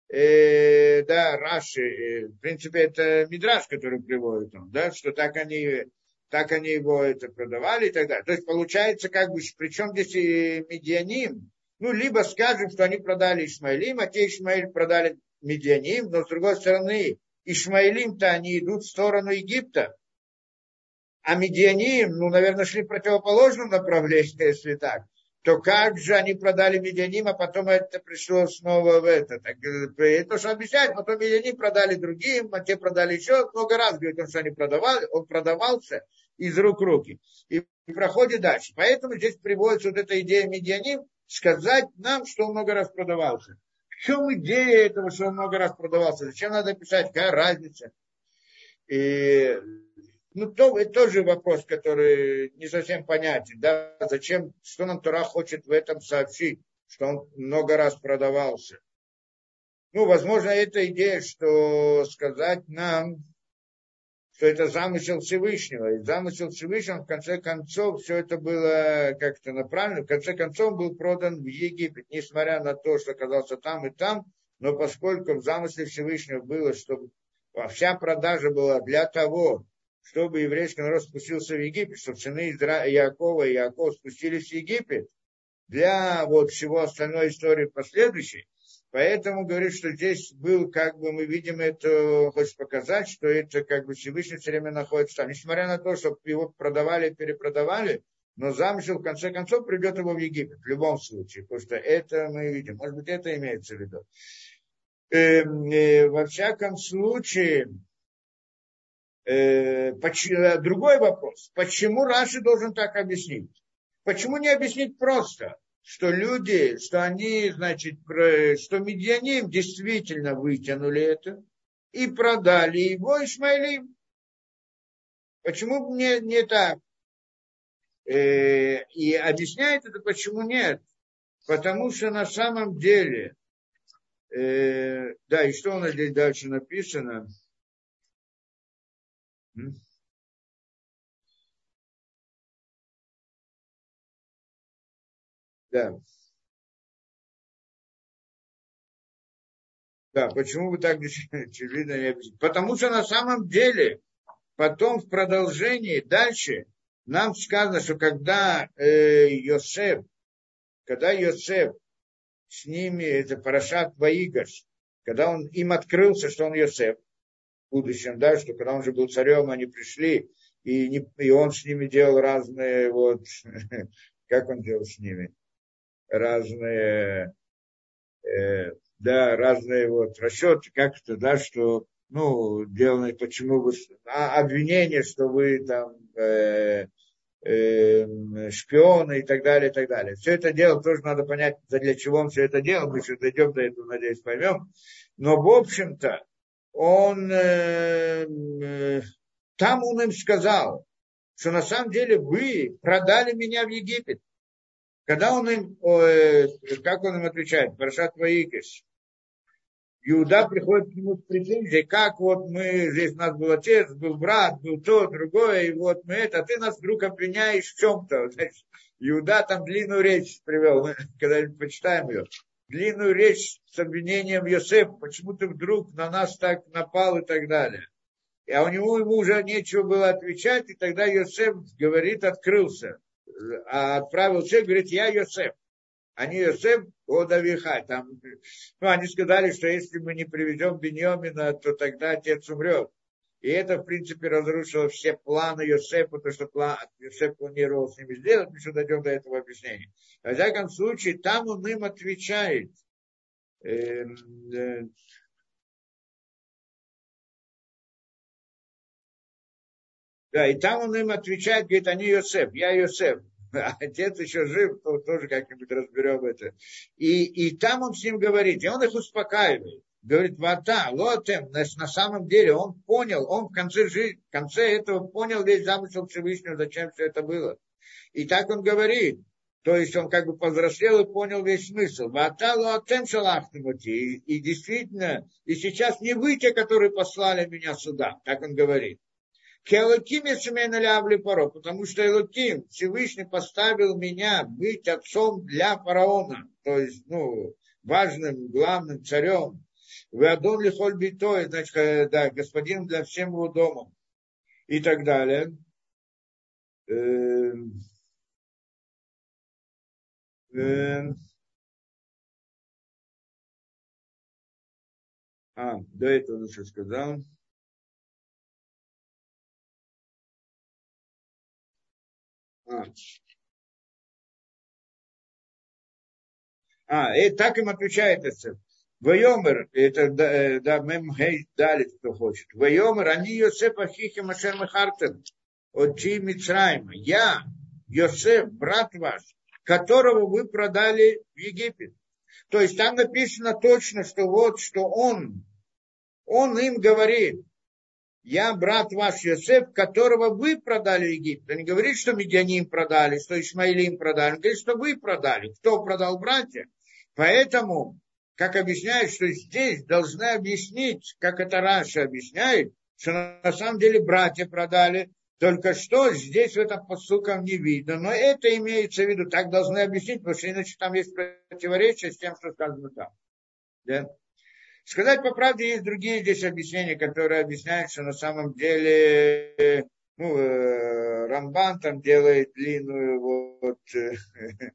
э, да, Раши, э, в принципе, это Мидраш, который приводит он, да, что так они, так они его это продавали и так далее. То есть получается, как бы, причем здесь и Медианим, ну, либо скажем, что они продали Ишмаилим, а те Ишмаиль продали Медианим, но с другой стороны, Ишмаилим-то они идут в сторону Египта, а Медианим, ну, наверное, шли в противоположном направлении, если так, то как же они продали Медианим, а потом это пришло снова в это. Так, это что объясняет, потом Медианим продали другим, а те продали еще много раз, говорит он, что они продавали, он продавался из рук в руки. И проходит дальше. Поэтому здесь приводится вот эта идея Медианим, сказать нам, что он много раз продавался. Чем идея этого, что он много раз продавался? Зачем надо писать? Какая разница? И, ну, то, это тоже вопрос, который не совсем понятен. Да? Зачем, что нам Тура хочет в этом сообщить, что он много раз продавался? Ну, возможно, это идея, что сказать нам, что это замысел Всевышнего. И замысел Всевышнего, в конце концов, все это было как-то направлено. В конце концов, был продан в Египет, несмотря на то, что оказался там и там, но поскольку в замысле Всевышнего было, чтобы вся продажа была для того, чтобы еврейский народ спустился в Египет, чтобы сыны Якова и Яков спустились в Египет, для вот всего остальной истории последующей, Поэтому говорит, что здесь был, как бы мы видим это, хочет показать, что это как бы Всевышний все время находится там. Несмотря на то, что его продавали, перепродавали, но замысел в конце концов придет его в Египет, в любом случае, потому что это мы видим. Может быть, это имеется в виду. Э, э, во всяком случае, э, поч- другой вопрос. Почему Раши должен так объяснить? Почему не объяснить просто? Что люди, что они, значит, что медианим действительно вытянули это и продали его Ишмаилим. Почему не, не так? Э, и объясняет это, почему нет. Потому что на самом деле, э, да, и что у нас здесь дальше написано? Да. Да, почему вы так очевидно не объясните? Потому что на самом деле потом в продолжении дальше нам сказано, что когда э, Йосеф, когда Йосеф с ними, это Парашат Ваигаш, когда он им открылся, что он Йосеф, в будущем, да, что когда он уже был царем, они пришли, и, не, и он с ними делал разные, вот, как он делал с ними, разные, э, да, разные вот расчеты, как-то, да, что, ну, делано, почему вы, а, обвинение, что вы там э, э, шпионы и так далее, и так далее. Все это дело тоже надо понять, для чего он все это делал, мы еще дойдем до этого, надеюсь, поймем. Но, в общем-то, он, э, э, там он им сказал, что на самом деле вы продали меня в Египет. Когда он им, э, как он им отвечает, Парашат Ваикиш, Иуда приходит к нему с претензией, как вот мы, здесь у нас был отец, был брат, был то, другое, и вот мы это, а ты нас вдруг обвиняешь в чем-то. Значит, Иуда там длинную речь привел, мы когда-нибудь почитаем ее. Длинную речь с обвинением Йосефа, почему ты вдруг на нас так напал и так далее. А у него ему уже нечего было отвечать, и тогда Йосеф говорит, открылся. А отправил человек, говорит, я Йосеф. Они Йосеф Одавиха. Там, ну, они сказали, что если мы не приведем Беньомина, то тогда отец умрет. И это, в принципе, разрушило все планы Йосефа, то, что план, Йосеф планировал с ними сделать, мы еще дойдем до этого объяснения. Во всяком случае, там он им отвечает. Э, э, да, и там он им отвечает, говорит, они Йосеф, я Йосеф. отец еще жив, то тоже как-нибудь разберем это. И, и там он с ним говорит, и он их успокаивает. Говорит, вата, лотем, на, самом деле он понял, он в конце жизни, в конце этого понял весь замысел Всевышнего, зачем все это было. И так он говорит, то есть он как бы повзрослел и понял весь смысл. И, и действительно, и сейчас не вы те, которые послали меня сюда, так он говорит. Келоким Ешемена Лявли Паро, потому что Элоким Всевышний поставил меня быть отцом для фараона, то есть, ну, важным, главным царем. Вы Адон Лихоль Битой, значит, да, господин для всем его дома. И так далее. Эм, эм, а, до этого он сказал. А, а и так им отвечает это. Вайомер, это да, да мемгей дали, кто хочет. Вайомер, они Йосеф Ахихи Машер Мехартен, от Чи Мицраима. Я, Йосеф, брат ваш, которого вы продали в Египет. То есть там написано точно, что вот, что он, он им говорит, я брат ваш Йосеф, которого вы продали в Египет. Он не говорит, что медианим продали, что Ишмаилим продали. Он говорит, что вы продали. Кто продал братья? Поэтому, как объясняют, что здесь должны объяснить, как это Раша объясняет, что на самом деле братья продали, только что здесь в этом посылкам не видно. Но это имеется в виду, так должны объяснить, потому что иначе там есть противоречие с тем, что сказано там. Да? Сказать по правде, есть другие здесь объяснения, которые объясняют, что на самом деле ну, э, Рамбан там делает длинную вот, э,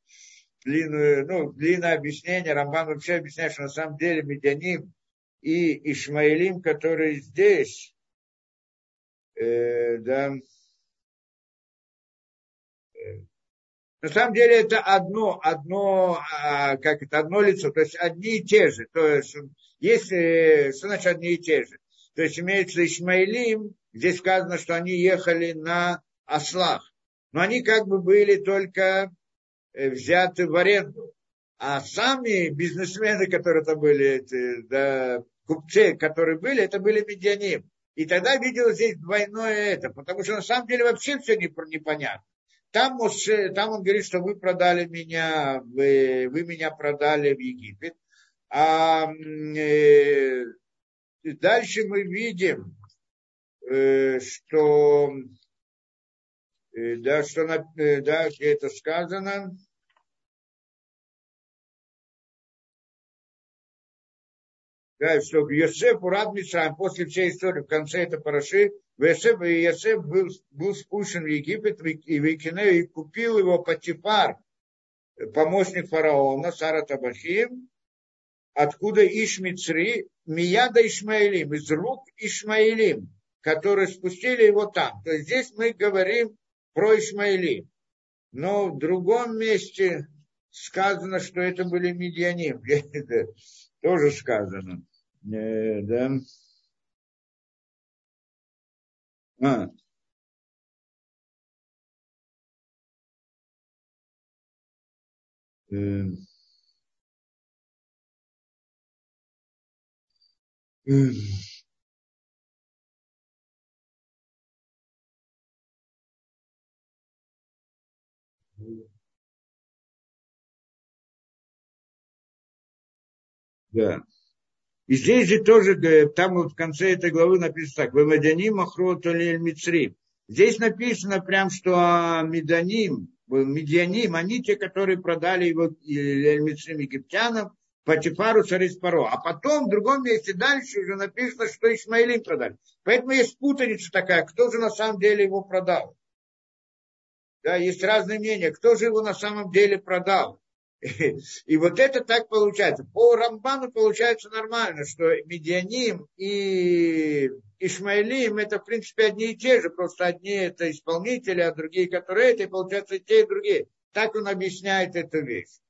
длинную, ну, длинное объяснение. Рамбан вообще объясняет, что на самом деле Медяним и Ишмаилим, которые здесь, э, да, На самом деле это одно, одно, а, как это, одно лицо, то есть одни и те же. То есть, если, что значит одни и те же? То есть имеется Ишмаилим, здесь сказано, что они ехали на ослах. Но они как бы были только э, взяты в аренду. А сами бизнесмены, которые там были, да, купцы, которые были, это были медианим. И тогда видел здесь двойное это, потому что на самом деле вообще все непонятно. Там, Моше, там он говорит, что вы продали меня, вы, вы меня продали в Египет. А э, дальше мы видим, э, что, э, да, что э, да, это сказано. Да, что Йосеф Урад Мишраем, после всей истории, в конце этой параши, Йосеф был, был спущен в Египет и в Икине, и купил его Патифар, помощник фараона, Сара Табахим, откуда Ишмицри, Мияда Ишмаилим, из рук Ишмаилим, которые спустили его там. То есть здесь мы говорим про Ишмаилим. Но в другом месте сказано, что это были медианим. Тоже сказано. Э, да. А. Эм. Да. И здесь же тоже, там вот в конце этой главы написано так, «Вемадяним ахроту лель мицри». Здесь написано прям, что Меданим, Медианим, они те, которые продали его Эльмицрим египтянам, Патифару Царис-Паро. А потом в другом месте дальше уже написано, что Исмаилим продали. Поэтому есть путаница такая, кто же на самом деле его продал. Да, есть разные мнения, кто же его на самом деле продал. И вот это так получается. По Рамбану получается нормально, что Медианим и Ишмаилим это в принципе одни и те же, просто одни это исполнители, а другие, которые это, и получается и те, и другие. Так он объясняет эту вещь.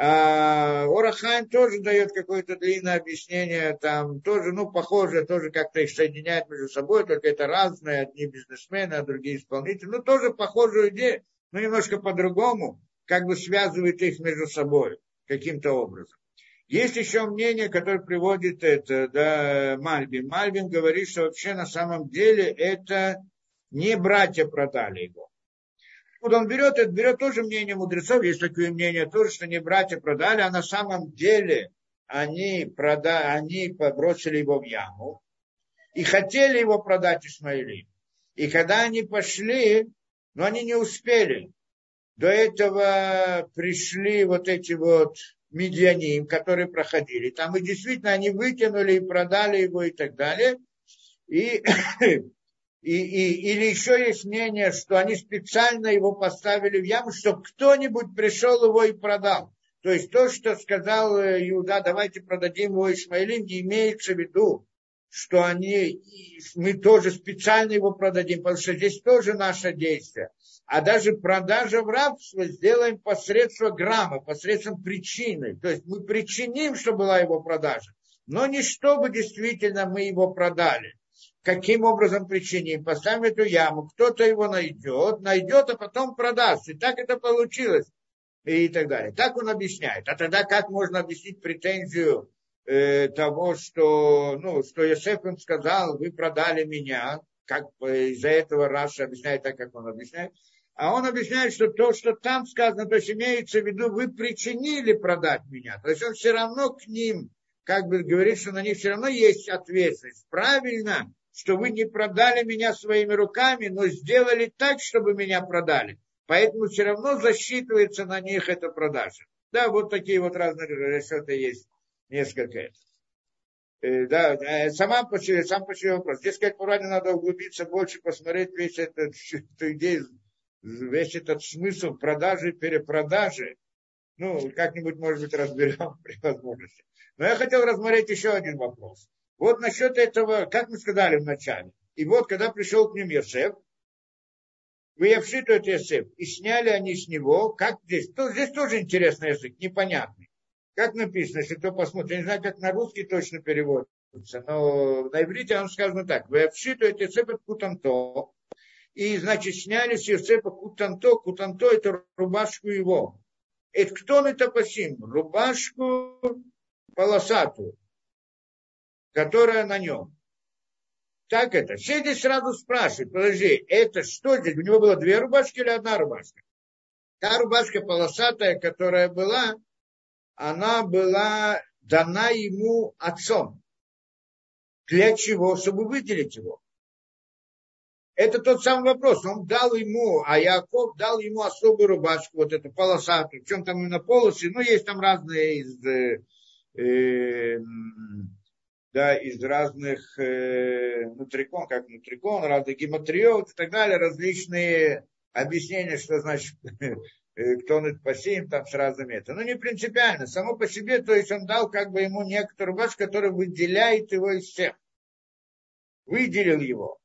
А Орахайм тоже дает какое-то длинное объяснение, там тоже, ну, похоже, тоже как-то их соединяет между собой, только это разные, одни бизнесмены, а другие исполнители. Ну, тоже похожую идею, но немножко по-другому как бы связывает их между собой каким-то образом. Есть еще мнение, которое приводит это, да, Мальбин. Мальбин говорит, что вообще на самом деле это не братья продали его. Вот он берет, это берет тоже мнение мудрецов, есть такое мнение тоже, что не братья продали, а на самом деле они, прода, они бросили его в яму и хотели его продать Исмаилим. И когда они пошли, но они не успели, до этого пришли вот эти вот медианим, которые проходили. Там и действительно они вытянули и продали его и так далее. И, и, и, или еще есть мнение, что они специально его поставили в яму, чтобы кто-нибудь пришел его и продал. То есть то, что сказал Иуда, давайте продадим его Ишмаилим, не имеется в виду, что они, мы тоже специально его продадим, потому что здесь тоже наше действие а даже продажа в рабство сделаем посредством грамма, посредством причины. То есть мы причиним, что была его продажа, но не чтобы действительно мы его продали. Каким образом причиним? Поставим эту яму, кто-то его найдет, найдет, а потом продаст. И так это получилось. И так далее. Так он объясняет. А тогда как можно объяснить претензию э, того, что, ну, что Есеф им сказал, вы продали меня, как из-за этого Раша объясняет так, как он объясняет. А он объясняет, что то, что там сказано, то есть имеется в виду, вы причинили продать меня. То есть он все равно к ним, как бы говорит, что на них все равно есть ответственность. Правильно, что вы не продали меня своими руками, но сделали так, чтобы меня продали. Поэтому все равно засчитывается на них эта продажа. Да, вот такие вот разные расчеты есть. Несколько э, да, э, сама по себе, сам по себе вопрос. Здесь, как правильно, надо углубиться больше, посмотреть весь этот, эту идею весь этот смысл продажи, перепродажи, ну, как-нибудь, может быть, разберем при возможности. Но я хотел рассмотреть еще один вопрос. Вот насчет этого, как мы сказали в начале. И вот, когда пришел к ним Йосеф, выявши тот Йосеф, и сняли они с него, как здесь, то, здесь тоже интересный язык, непонятный. Как написано, если кто посмотрит, я не знаю, как на русский точно переводится, но на иврите он сказано так, выявши тот Йосеф от Кутанто, и, значит, сняли с Йосефа кутанто. Кутанто – это рубашку его. Это кто на тапасим? Рубашку полосатую, которая на нем. Так это. Все здесь сразу спрашивают, подожди, это что здесь? У него было две рубашки или одна рубашка? Та рубашка полосатая, которая была, она была дана ему отцом. Для чего? Чтобы выделить его. Это тот самый вопрос. Он дал ему, а Яков дал ему особую рубашку, вот эту полосатую. чем там именно полосы? Ну, есть там разные из, э, э, да, из разных э, нутрикон, как нутрикон, разных гематриот и так далее, различные объяснения, что значит э, кто над пассим, там с разными это. Ну, не принципиально. Само по себе, то есть он дал как бы ему некоторую рубашку, которая выделяет его из всех. Выделил его.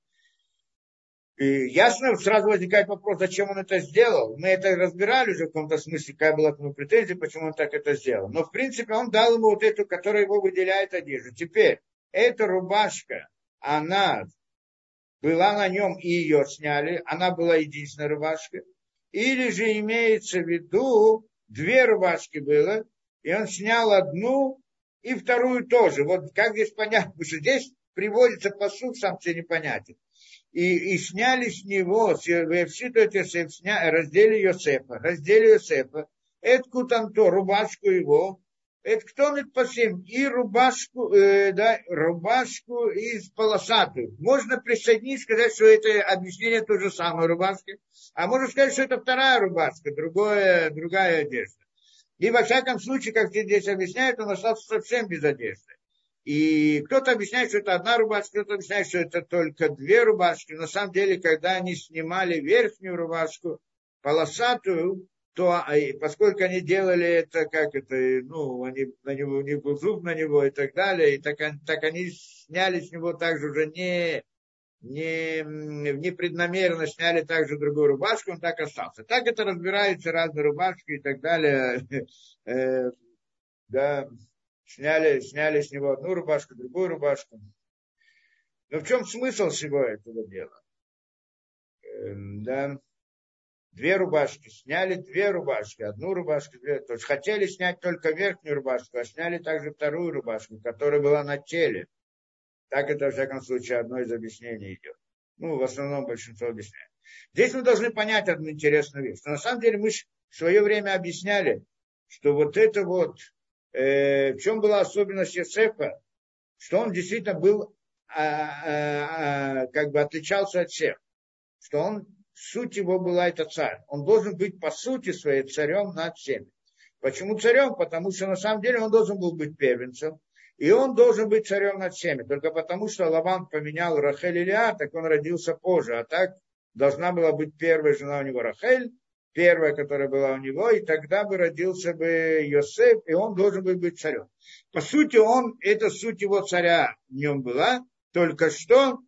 И ясно, сразу возникает вопрос, зачем он это сделал. Мы это разбирали уже в каком-то смысле, какая была к нему претензия, почему он так это сделал. Но в принципе он дал ему вот эту, которая его выделяет одежду. Теперь, эта рубашка, она была на нем и ее сняли, она была единственная рубашка. Или же имеется в виду, две рубашки было, и он снял одну и вторую тоже. Вот как здесь понятно, потому что здесь приводится посуд, сам все непонятен и, и сняли с него, раздели Йосефа, раздели Йосефа, эту кутанто, рубашку его, это кто он пасим, и рубашку, э, да, рубашку из полосатую. Можно присоединить, сказать, что это объяснение то же самое рубашки, а можно сказать, что это вторая рубашка, другое, другая одежда. И во всяком случае, как здесь объясняют, он остался совсем без одежды. И кто-то объясняет, что это одна рубашка, кто-то объясняет, что это только две рубашки. На самом деле, когда они снимали верхнюю рубашку, полосатую, то а, поскольку они делали это, как это, ну, они на него, не был зуб на него и так далее, и так, так они сняли с него также уже не, не, непреднамеренно сняли также другую рубашку, он так остался. Так это разбирается разные рубашки и так далее. Э, да, сняли, сняли с него одну рубашку, другую рубашку. Но в чем смысл всего этого дела? Э, да две рубашки, сняли две рубашки, одну рубашку, две. То есть хотели снять только верхнюю рубашку, а сняли также вторую рубашку, которая была на теле. Так это, во всяком случае, одно из объяснений идет. Ну, в основном большинство объясняет. Здесь мы должны понять одну интересную вещь. Что на самом деле мы в свое время объясняли, что вот это вот, э, в чем была особенность Есефа, что он действительно был, а, а, а, как бы отличался от всех. Что он суть его была это царь. Он должен быть по сути своей царем над всеми. Почему царем? Потому что на самом деле он должен был быть первенцем, и он должен быть царем над всеми. Только потому, что Лаван поменял Рахель и Леа, так он родился позже. А так должна была быть первая жена у него Рахель, первая, которая была у него, и тогда бы родился бы Йосеф, и он должен был быть царем. По сути, он, это суть его царя в нем была, только что,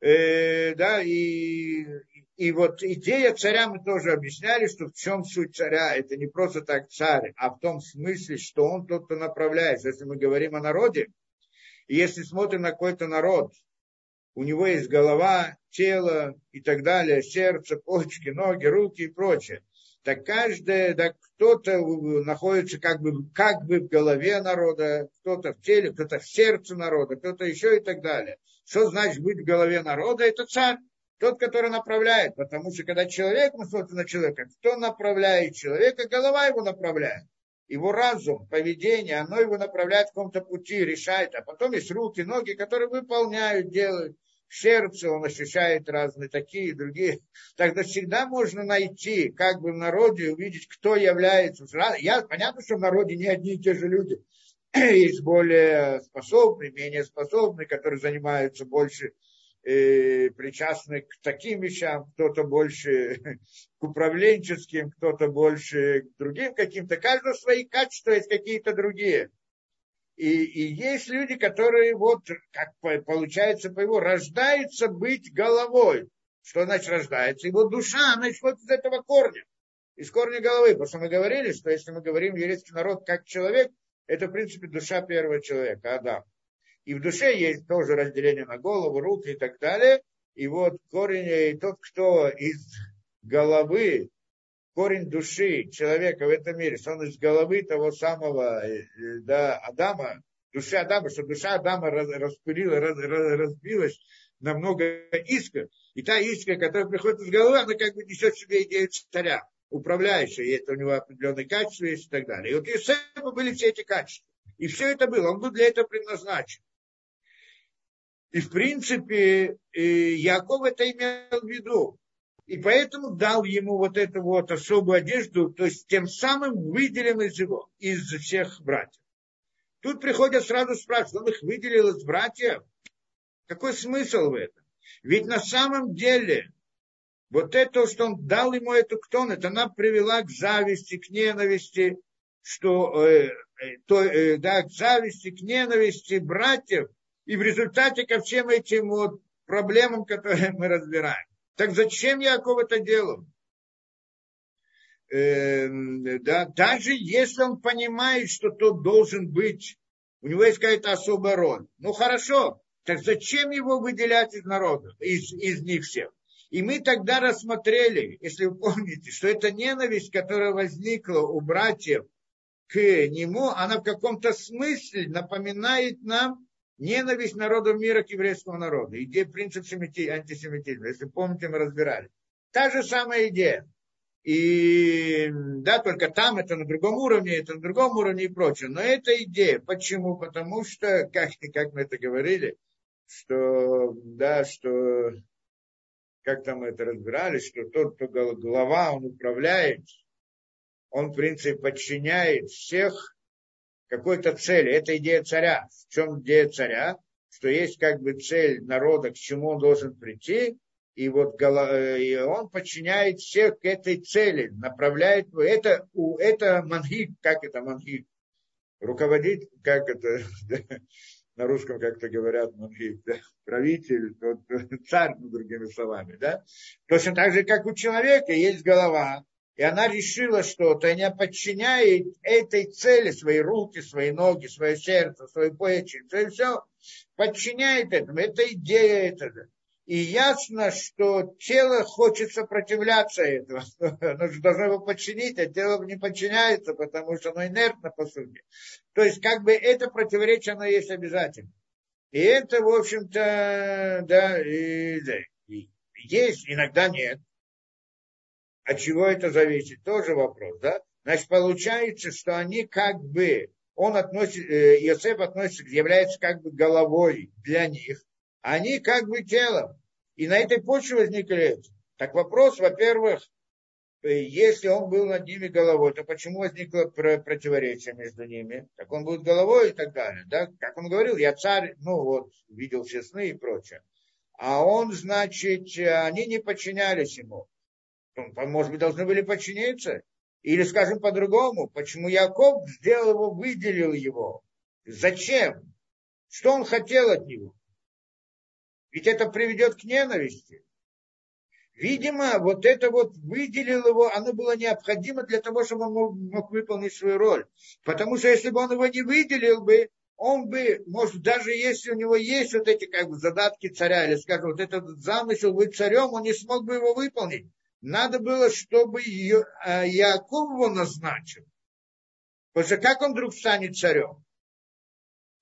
э, да, и, и вот идея царя мы тоже объясняли, что в чем суть царя. Это не просто так царь, а в том смысле, что он тот, кто направляет. Если мы говорим о народе, и если смотрим на какой-то народ, у него есть голова, тело и так далее, сердце, почки, ноги, руки и прочее. Так каждый, да, кто-то находится как бы, как бы в голове народа, кто-то в теле, кто-то в сердце народа, кто-то еще и так далее. Что значит быть в голове народа? Это царь. Тот, который направляет, потому что когда человек, мы смотрим на человека, кто направляет человека, голова его направляет. Его разум, поведение, оно его направляет в каком-то пути, решает. А потом есть руки, ноги, которые выполняют, делают. Сердце он ощущает разные такие, другие. Тогда всегда можно найти, как бы в народе, увидеть, кто является. Я, понятно, что в народе не одни и те же люди. Есть более способные, менее способные, которые занимаются больше э, причастны к таким вещам, кто-то больше к управленческим, кто-то больше к другим каким-то. Каждого свои качества есть какие-то другие. И, и есть люди, которые вот, как получается по его, рождаются быть головой. Что значит рождается? Его душа, она исходит из этого корня. Из корня головы. Потому что мы говорили, что если мы говорим еврейский народ как человек, это, в принципе, душа первого человека, Адам. И в душе есть тоже разделение на голову, руки и так далее. И вот корень, и тот, кто из головы, корень души человека в этом мире, что он из головы того самого э, да, Адама, души Адама, что душа Адама распылила, раз, раз, разбилась на много искр. И та искра, которая приходит из головы, она как бы несет в себе идею царя, управляющая, это у него определенные качества есть и так далее. И вот у Иосифа были все эти качества. И все это было, он был для этого предназначен. И в принципе Яков это имел в виду. И поэтому дал ему вот эту вот особую одежду, то есть тем самым выделен из его, из всех братьев. Тут приходят сразу спрашивать, он их выделил из братьев? Какой смысл в этом? Ведь на самом деле вот это, что он дал ему эту ктон, это она привела к зависти, к ненависти, что, э, э, то, э, да, к зависти, к ненависти братьев, и в результате ко всем этим вот проблемам, которые мы разбираем. Так зачем Яков это делал? Э, да, даже если он понимает, что тот должен быть, у него есть какая-то особая роль. Ну хорошо, так зачем его выделять из народа, из, из них всех? И мы тогда рассмотрели, если вы помните, что эта ненависть, которая возникла у братьев к нему, она в каком-то смысле напоминает нам ненависть народов мира к еврейскому народу. Идея принцип антисемитизма. Если помните, мы разбирали. Та же самая идея. И да, только там это на другом уровне, это на другом уровне и прочее. Но это идея. Почему? Потому что, как, как мы это говорили, что, да, что, как там мы это разбирали, что тот, кто глава, он управляет, он, в принципе, подчиняет всех какой-то цели. Это идея царя. В чем идея царя? Что есть как бы цель народа, к чему он должен прийти, и вот э, и он подчиняет всех к этой цели, направляет, это, это мангик, как это мангик, руководит, как это, на русском как-то говорят, мангик, да, правитель, тот, царь, ну, другими словами, да, точно так же, как у человека есть голова, и она решила что-то, и она подчиняет этой цели свои руки, свои ноги, свое сердце, свою печень, свое все, подчиняет этому, это идея этого. И ясно, что тело хочет сопротивляться этому. Оно же должно его подчинить, а тело не подчиняется, потому что оно инертно по сути. То есть, как бы это противоречие, оно есть обязательно. И это, в общем-то, да, и, да, и есть, иногда нет. От чего это зависит? Тоже вопрос, да? Значит, получается, что они как бы, он относит, э, Иосиф относится, является как бы головой для них, они как бы телом. И на этой почве возникли. Так вопрос, во-первых, э, если он был над ними головой, то почему возникло противоречие между ними? Так он будет головой и так далее. Да? Как он говорил, я царь, ну вот, видел все сны и прочее. А он, значит, они не подчинялись ему. Может быть, должны были подчиниться? Или, скажем по-другому, почему Яков сделал его, выделил его? Зачем? Что он хотел от него? Ведь это приведет к ненависти. Видимо, вот это вот выделил его, оно было необходимо для того, чтобы он мог, мог выполнить свою роль. Потому что если бы он его не выделил бы, он бы, может, даже если у него есть вот эти как бы задатки царя, или, скажем, вот этот замысел быть царем, он не смог бы его выполнить. Надо было, чтобы Яков его назначил. Потому что как он вдруг станет царем?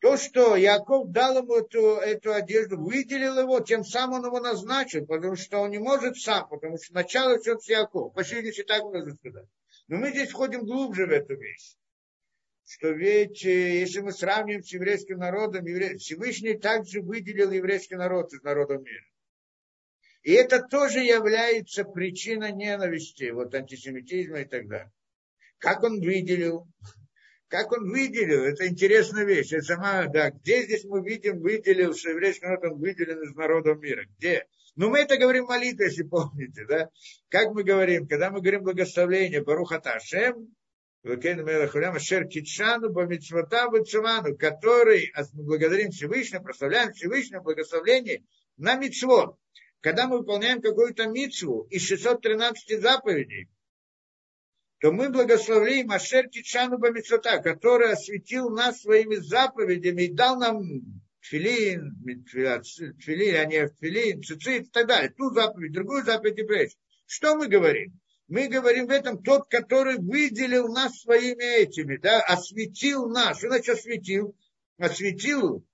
То, что Яков дал ему эту, эту одежду, выделил его, тем самым он его назначил, потому что он не может сам, потому что начало все с Якова. Почти не так можно сказать. Но мы здесь входим глубже в эту вещь. Что ведь, э, если мы сравним с еврейским народом, Всевышний также выделил еврейский народ из народа мира. И это тоже является причиной ненависти, вот антисемитизма и так далее. Как он выделил? Как он выделил? Это интересная вещь. Это сама, да, где здесь мы видим, выделил, что еврейский народ, он выделен из народов мира? Где? Ну, мы это говорим в молитве, если помните, да? Как мы говорим, когда мы говорим благословление, Барухата Ашем, Шер Китшану, Бамитсвата, Бацуману, который мы благодарим Всевышнего, прославляем Всевышнего благословение на митцвот. Когда мы выполняем какую-то митцву из 613 заповедей, то мы благословляем Ашер Китшану Бамитсота, который осветил нас своими заповедями и дал нам тфилин, тфилин, а не тфилин, цицит и так далее. Ту заповедь, другую заповедь и прочее. Что мы говорим? Мы говорим в этом тот, который выделил нас своими этими, да, осветил нас. Что значит осветил? Осветил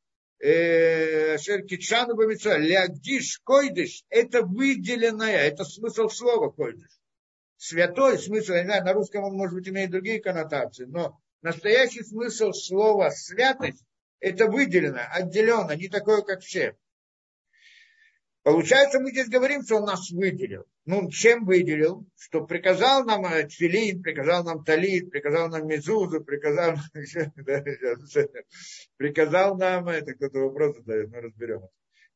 э, Ашер Китшану Бамитсота. Лягдиш койдыш, это выделенное, это смысл слова койдыш святой смысл, я не знаю, на русском он, может быть, имеет другие коннотации, но настоящий смысл слова святость это выделено, отделено, не такое, как все. Получается, мы здесь говорим, что он нас выделил. Ну, чем выделил? Что приказал нам Тфилин, приказал нам Талит, приказал нам Мезузу, приказал, приказал нам, это кто-то вопрос задает, мы разберем.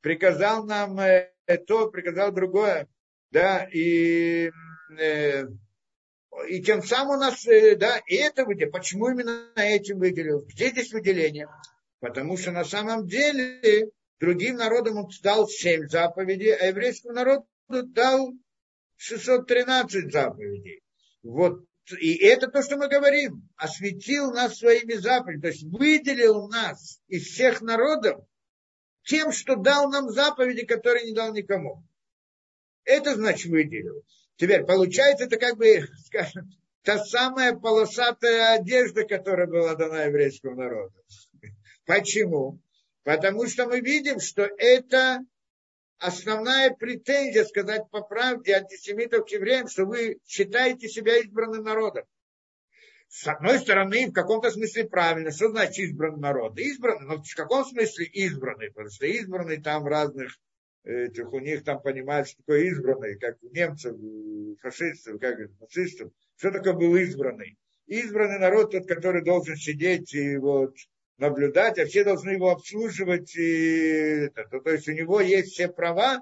Приказал нам э, то, приказал другое. Да, и Э, и тем самым у нас, э, да, и это выделил. Почему именно этим выделил? Где здесь выделение? Потому что на самом деле другим народам он дал 7 заповедей, а еврейскому народу дал 613 заповедей. Вот. И это то, что мы говорим. Осветил нас своими заповедями. То есть выделил нас из всех народов тем, что дал нам заповеди, которые не дал никому. Это значит выделил. Теперь, получается, это как бы, скажем, та самая полосатая одежда, которая была дана еврейскому народу. Почему? Потому что мы видим, что это основная претензия, сказать по правде, антисемитов к евреям, что вы считаете себя избранным народом. С одной стороны, в каком-то смысле правильно. Что значит избранный народ? Избранный, но в каком смысле избранный? Потому что избранный там разных этих, у них там понимают, что такое избранный, как у немцев, у фашистов, как у нацистов. Что такое был избранный? Избранный народ, тот, который должен сидеть и вот наблюдать, а все должны его обслуживать. И, то, то есть у него есть все права,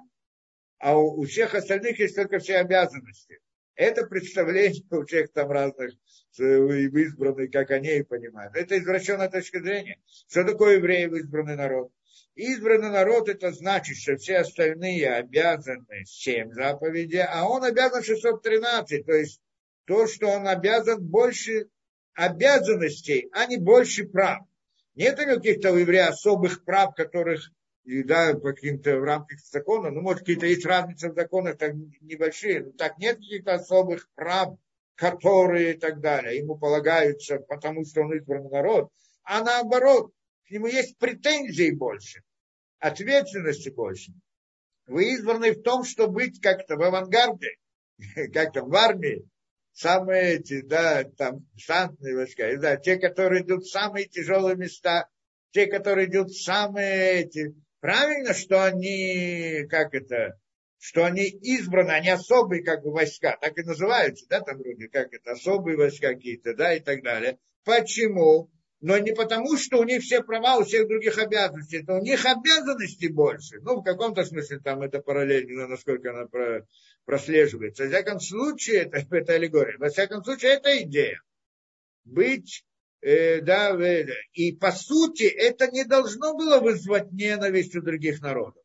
а у, у всех остальных есть только все обязанности. Это представление у всех там разных избранных, как они и понимают. Это извращенная точка зрения. Что такое евреи в избранный народ? Избранный народ это значит, что все остальные обязаны 7 заповедей, а он обязан 613. То есть то, что он обязан больше обязанностей, а не больше прав. Нет каких-то у еврея особых прав, которых да, по каким-то в рамках закона, ну, может, какие-то есть разницы в законах, так небольшие, но так нет каких-то особых прав, которые и так далее, ему полагаются, потому что он избранный народ, а наоборот, к нему есть претензий больше, ответственности больше. Вы избраны в том, чтобы быть как-то в авангарде, как-то в армии, самые эти, да, там, десантные войска, да, те, которые идут в самые тяжелые места, те, которые идут в самые эти, правильно, что они, как это, что они избраны, они особые как бы войска, так и называются, да, там вроде как это, особые войска какие-то, да, и так далее. Почему? Но не потому, что у них все права, у всех других обязанностей, это у них обязанностей больше. Ну, в каком-то смысле там это параллельно, насколько она прослеживается. Во всяком случае, это, это аллегория. Во всяком случае, это идея. Быть, э, да, э, и по сути, это не должно было вызвать ненависть у других народов.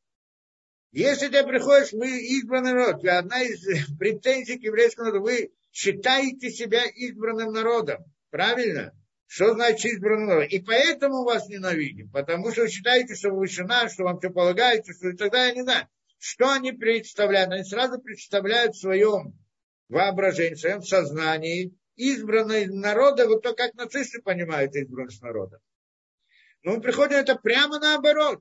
Если ты приходишь, вы избранный народ, одна из претензий к еврейскому народу, вы считаете себя избранным народом. Правильно? Что значит избранный народ? И поэтому вас ненавидим, потому что вы считаете, что вы выше нас, что вам все полагается, что и тогда я не знаю. Что они представляют? Они сразу представляют в своем воображении, в своем сознании избранный народа, вот то, как нацисты понимают избранность народа. Но мы приходим это прямо наоборот.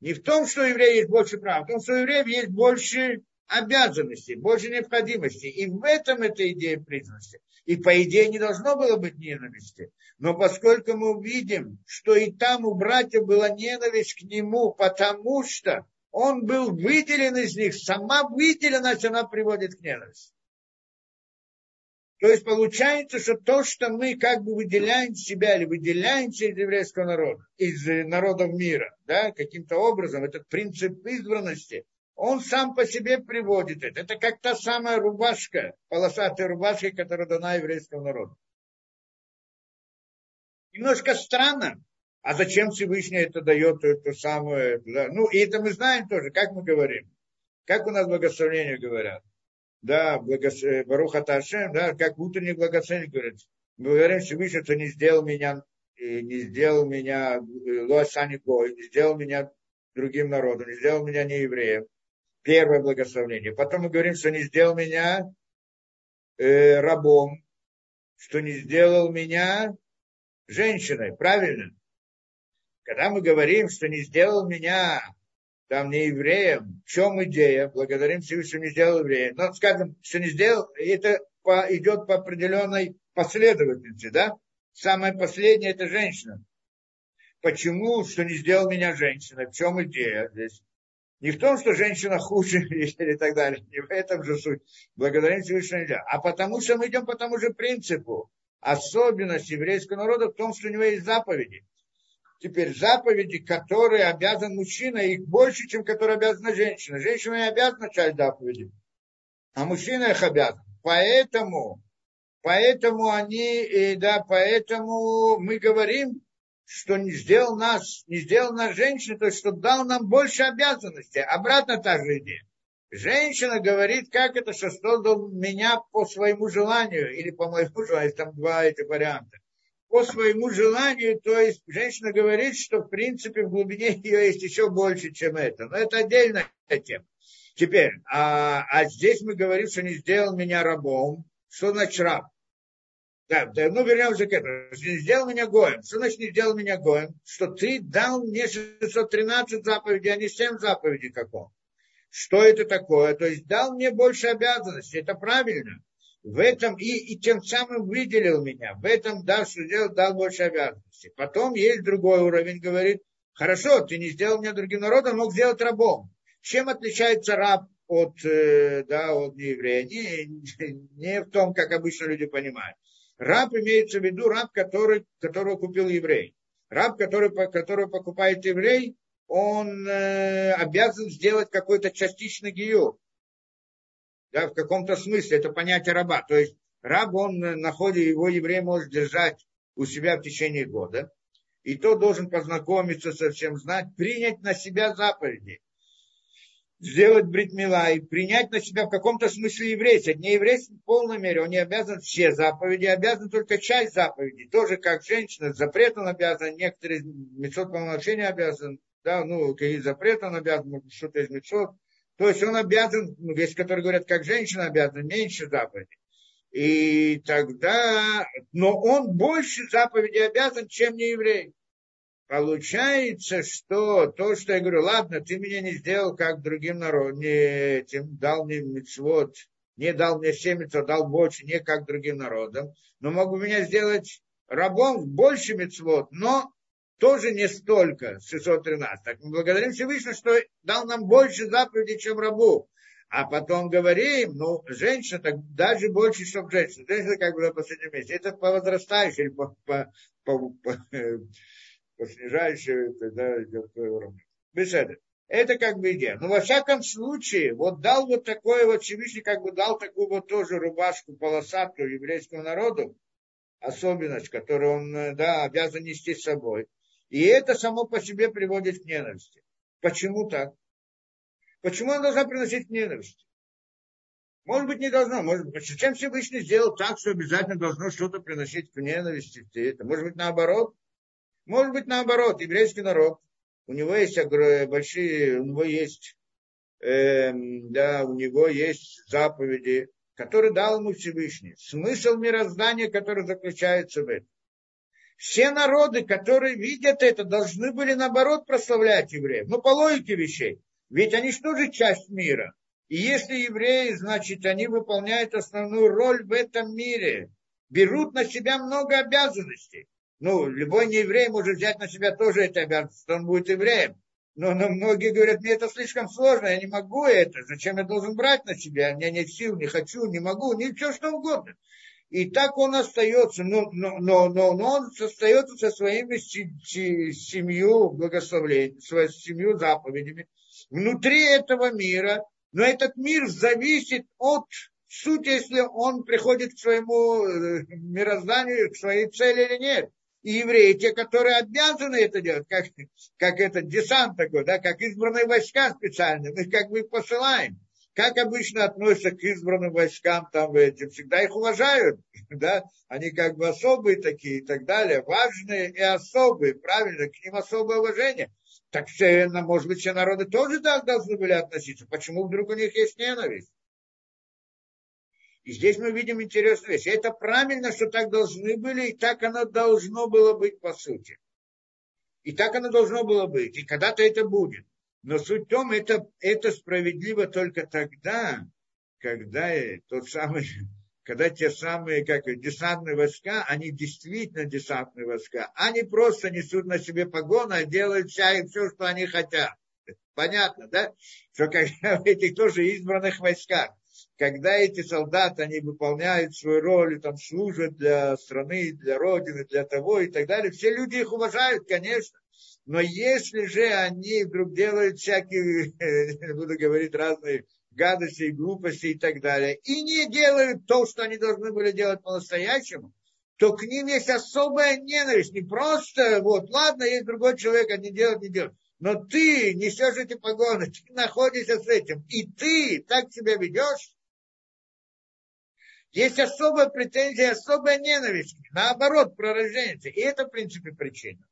Не в том, что у евреев есть больше прав, а в том, что у евреев есть больше обязанностей, больше необходимости. И в этом эта идея признанности. И по идее не должно было быть ненависти. Но поскольку мы увидим, что и там у братьев была ненависть к нему, потому что он был выделен из них, сама выделенность, она приводит к ненависти. То есть получается, что то, что мы как бы выделяем себя или выделяемся из еврейского народа, из народов мира, да, каким-то образом, этот принцип избранности, он сам по себе приводит это. Это как та самая рубашка, полосатая рубашка, которая дана еврейскому народу. Немножко странно, а зачем Всевышний это дает, это самое, да? ну, и это мы знаем тоже, как мы говорим, как у нас благословения говорят, да, благос... Баруха Ташем, да, как утренний благословение говорят, мы говорим, Всевышний, что не сделал меня, не сделал меня э, Луасани не сделал меня другим народом, не сделал меня не евреем. Первое благословение. Потом мы говорим, что не сделал меня э, рабом, что не сделал меня женщиной, правильно? Когда мы говорим, что не сделал меня там не евреем, в чем идея? Благодарим Всевышнему, не сделал евреем. Но скажем, что не сделал, это по, идет по определенной последовательности, да? Самое последнее это женщина. Почему, что не сделал меня женщиной? В чем идея здесь? Не в том, что женщина хуже или так далее, не в этом же суть. Благодарим Всевышнему нельзя. А потому что мы идем по тому же принципу. Особенность еврейского народа в том, что у него есть заповеди. Теперь заповеди, которые обязан мужчина, их больше, чем которые обязана женщина. Женщина не обязана начать заповеди, а мужчина их обязан. Поэтому, поэтому они, да, поэтому мы говорим, что не сделал нас, не сделал нас женщиной, то есть, что дал нам больше обязанностей. Обратно та же идея. Женщина говорит, как это, что создал меня по своему желанию, или по моему желанию, там два этих варианта по своему желанию, то есть женщина говорит, что в принципе в глубине ее есть еще больше, чем это. Но это отдельная тема. Теперь, а, а здесь мы говорим, что не сделал меня рабом. Что значит раб? Да, да, ну вернемся к этому. Не сделал меня гоем. Что значит не сделал меня гоем? Что ты дал мне 613 заповедей, а не 7 заповедей, как он. Что это такое? То есть дал мне больше обязанностей, это правильно. В этом и, и тем самым выделил меня. В этом дал, что сделал, дал больше обязанностей. Потом есть другой уровень, говорит, хорошо, ты не сделал меня другим народом, мог сделать рабом. Чем отличается раб от, э, да, от нееврея? Не, не в том, как обычно люди понимают. Раб имеется в виду раб, который, которого купил еврей. Раб, который, который покупает еврей, он э, обязан сделать какой-то частичный гию. Да, в каком-то смысле это понятие раба. То есть раб, он находит, его еврей может держать у себя в течение года. И тот должен познакомиться со всем, знать, принять на себя заповеди. Сделать бритмила и принять на себя в каком-то смысле еврейство. Не еврейство в полной мере, он не обязан все заповеди, обязан только часть заповедей. Тоже как женщина, запрет он обязан, некоторые мецод полномочения обязан, да, ну, какие запреты он обязан, что-то из мецов. То есть он обязан, ну, есть, которые говорят, как женщина обязана, меньше заповедей. И тогда, но он больше заповедей обязан, чем не еврей. Получается, что то, что я говорю, ладно, ты меня не сделал как другим народам, не тем, дал мне мецвод, не дал мне все мецвод, дал больше, не как другим народам, но могу меня сделать рабом больше мецвод, но тоже не столько, 613. Так мы благодарим Всевышнего, что дал нам больше заповедей, чем рабу. А потом говорим, ну, женщина, так даже больше, чем женщина. Женщина как бы на последнем месте. Это по возрастающей, по, по, по, по, по снижающей, тогда идет уровень. Беседа. Это как бы идея. Но во всяком случае, вот дал вот такое вот Всевышний, как бы дал такую вот тоже рубашку полосатую еврейскому народу, особенность, которую он, да, обязан нести с собой. И это само по себе приводит к ненависти. Почему так? Почему она должна приносить к ненависти? Может быть, не должно. Может быть, чем Всевышний сделал так, что обязательно должно что-то приносить к ненависти? Это может быть наоборот. Может быть наоборот. Еврейский народ, у него есть большие, у него есть, э, да, у него есть заповеди, которые дал ему Всевышний. Смысл мироздания, который заключается в этом. Все народы, которые видят это, должны были наоборот прославлять евреев. Ну, по логике вещей. Ведь они что же часть мира? И если евреи, значит, они выполняют основную роль в этом мире, берут на себя много обязанностей. Ну, любой нееврей может взять на себя тоже эти обязанности, он будет евреем. Но, но многие говорят, мне это слишком сложно, я не могу это, зачем я должен брать на себя, у меня нет сил, не хочу, не могу, ничего что угодно. И так он остается, но, но, но, но, но он остается со своими семью благословлениями, своей семью заповедями внутри этого мира. Но этот мир зависит от сути, если он приходит к своему э, мирозданию, к своей цели или нет. И евреи, те, которые обязаны это делать, как, как этот десант такой, да, как избранные войска специальные, мы как бы их посылаем как обычно относятся к избранным войскам, там эти, всегда их уважают, да, они как бы особые такие и так далее, важные и особые, правильно, к ним особое уважение. Так все, может быть, все народы тоже так должны были относиться. Почему вдруг у них есть ненависть? И здесь мы видим интересную вещь. Это правильно, что так должны были, и так оно должно было быть по сути. И так оно должно было быть. И когда-то это будет. Но суть в том, это, это справедливо только тогда, когда тот самый, когда те самые, как десантные войска, они действительно десантные войска. Они просто несут на себе погоны, а делают вся и все, что они хотят. Понятно, да? Что когда в этих тоже избранных войсках, когда эти солдаты, они выполняют свою роль, там служат для страны, для Родины, для того и так далее, все люди их уважают, конечно. Но если же они вдруг делают всякие, буду говорить, разные гадости, глупости и так далее, и не делают то, что они должны были делать по-настоящему, то к ним есть особая ненависть. Не просто, вот, ладно, есть другой человек, они делают, не делают. Но ты несешь эти погоны, ты находишься с этим, и ты так себя ведешь. Есть особая претензия, особая ненависть, наоборот, пророждение. И это, в принципе, причина.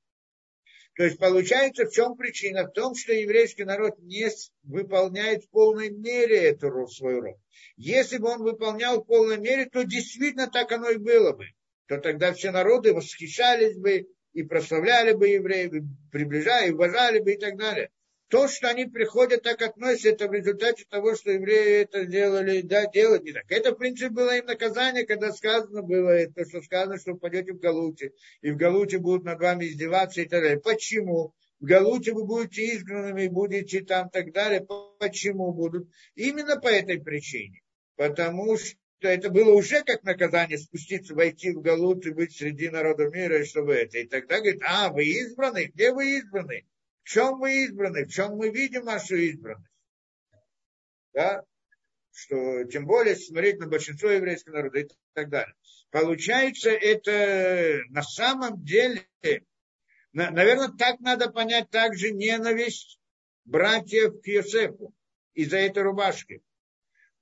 То есть получается, в чем причина? В том, что еврейский народ не выполняет в полной мере эту свою роль. Если бы он выполнял в полной мере, то действительно так оно и было бы. То тогда все народы восхищались бы и прославляли бы евреев, и приближали, и уважали бы и так далее. То, что они приходят, так относятся, это в результате того, что евреи это делали, да, делать не так. Это, в принципе, было им наказание, когда сказано было, это, что сказано, что пойдете в Галуте, и в Галуте будут над вами издеваться и так далее. Почему? В Галуте вы будете изгнанными, будете там и так далее. Почему будут? Именно по этой причине. Потому что это было уже как наказание спуститься, войти в Галут и быть среди народа мира, и чтобы это. И тогда говорит, а, вы избраны? Где вы избраны? Чем мы избраны? В чем мы видим нашу избранность? Да? Что, тем более, смотреть на большинство еврейского народа и так далее. Получается, это на самом деле, наверное, так надо понять также ненависть братьев к Йосефу из-за этой рубашки.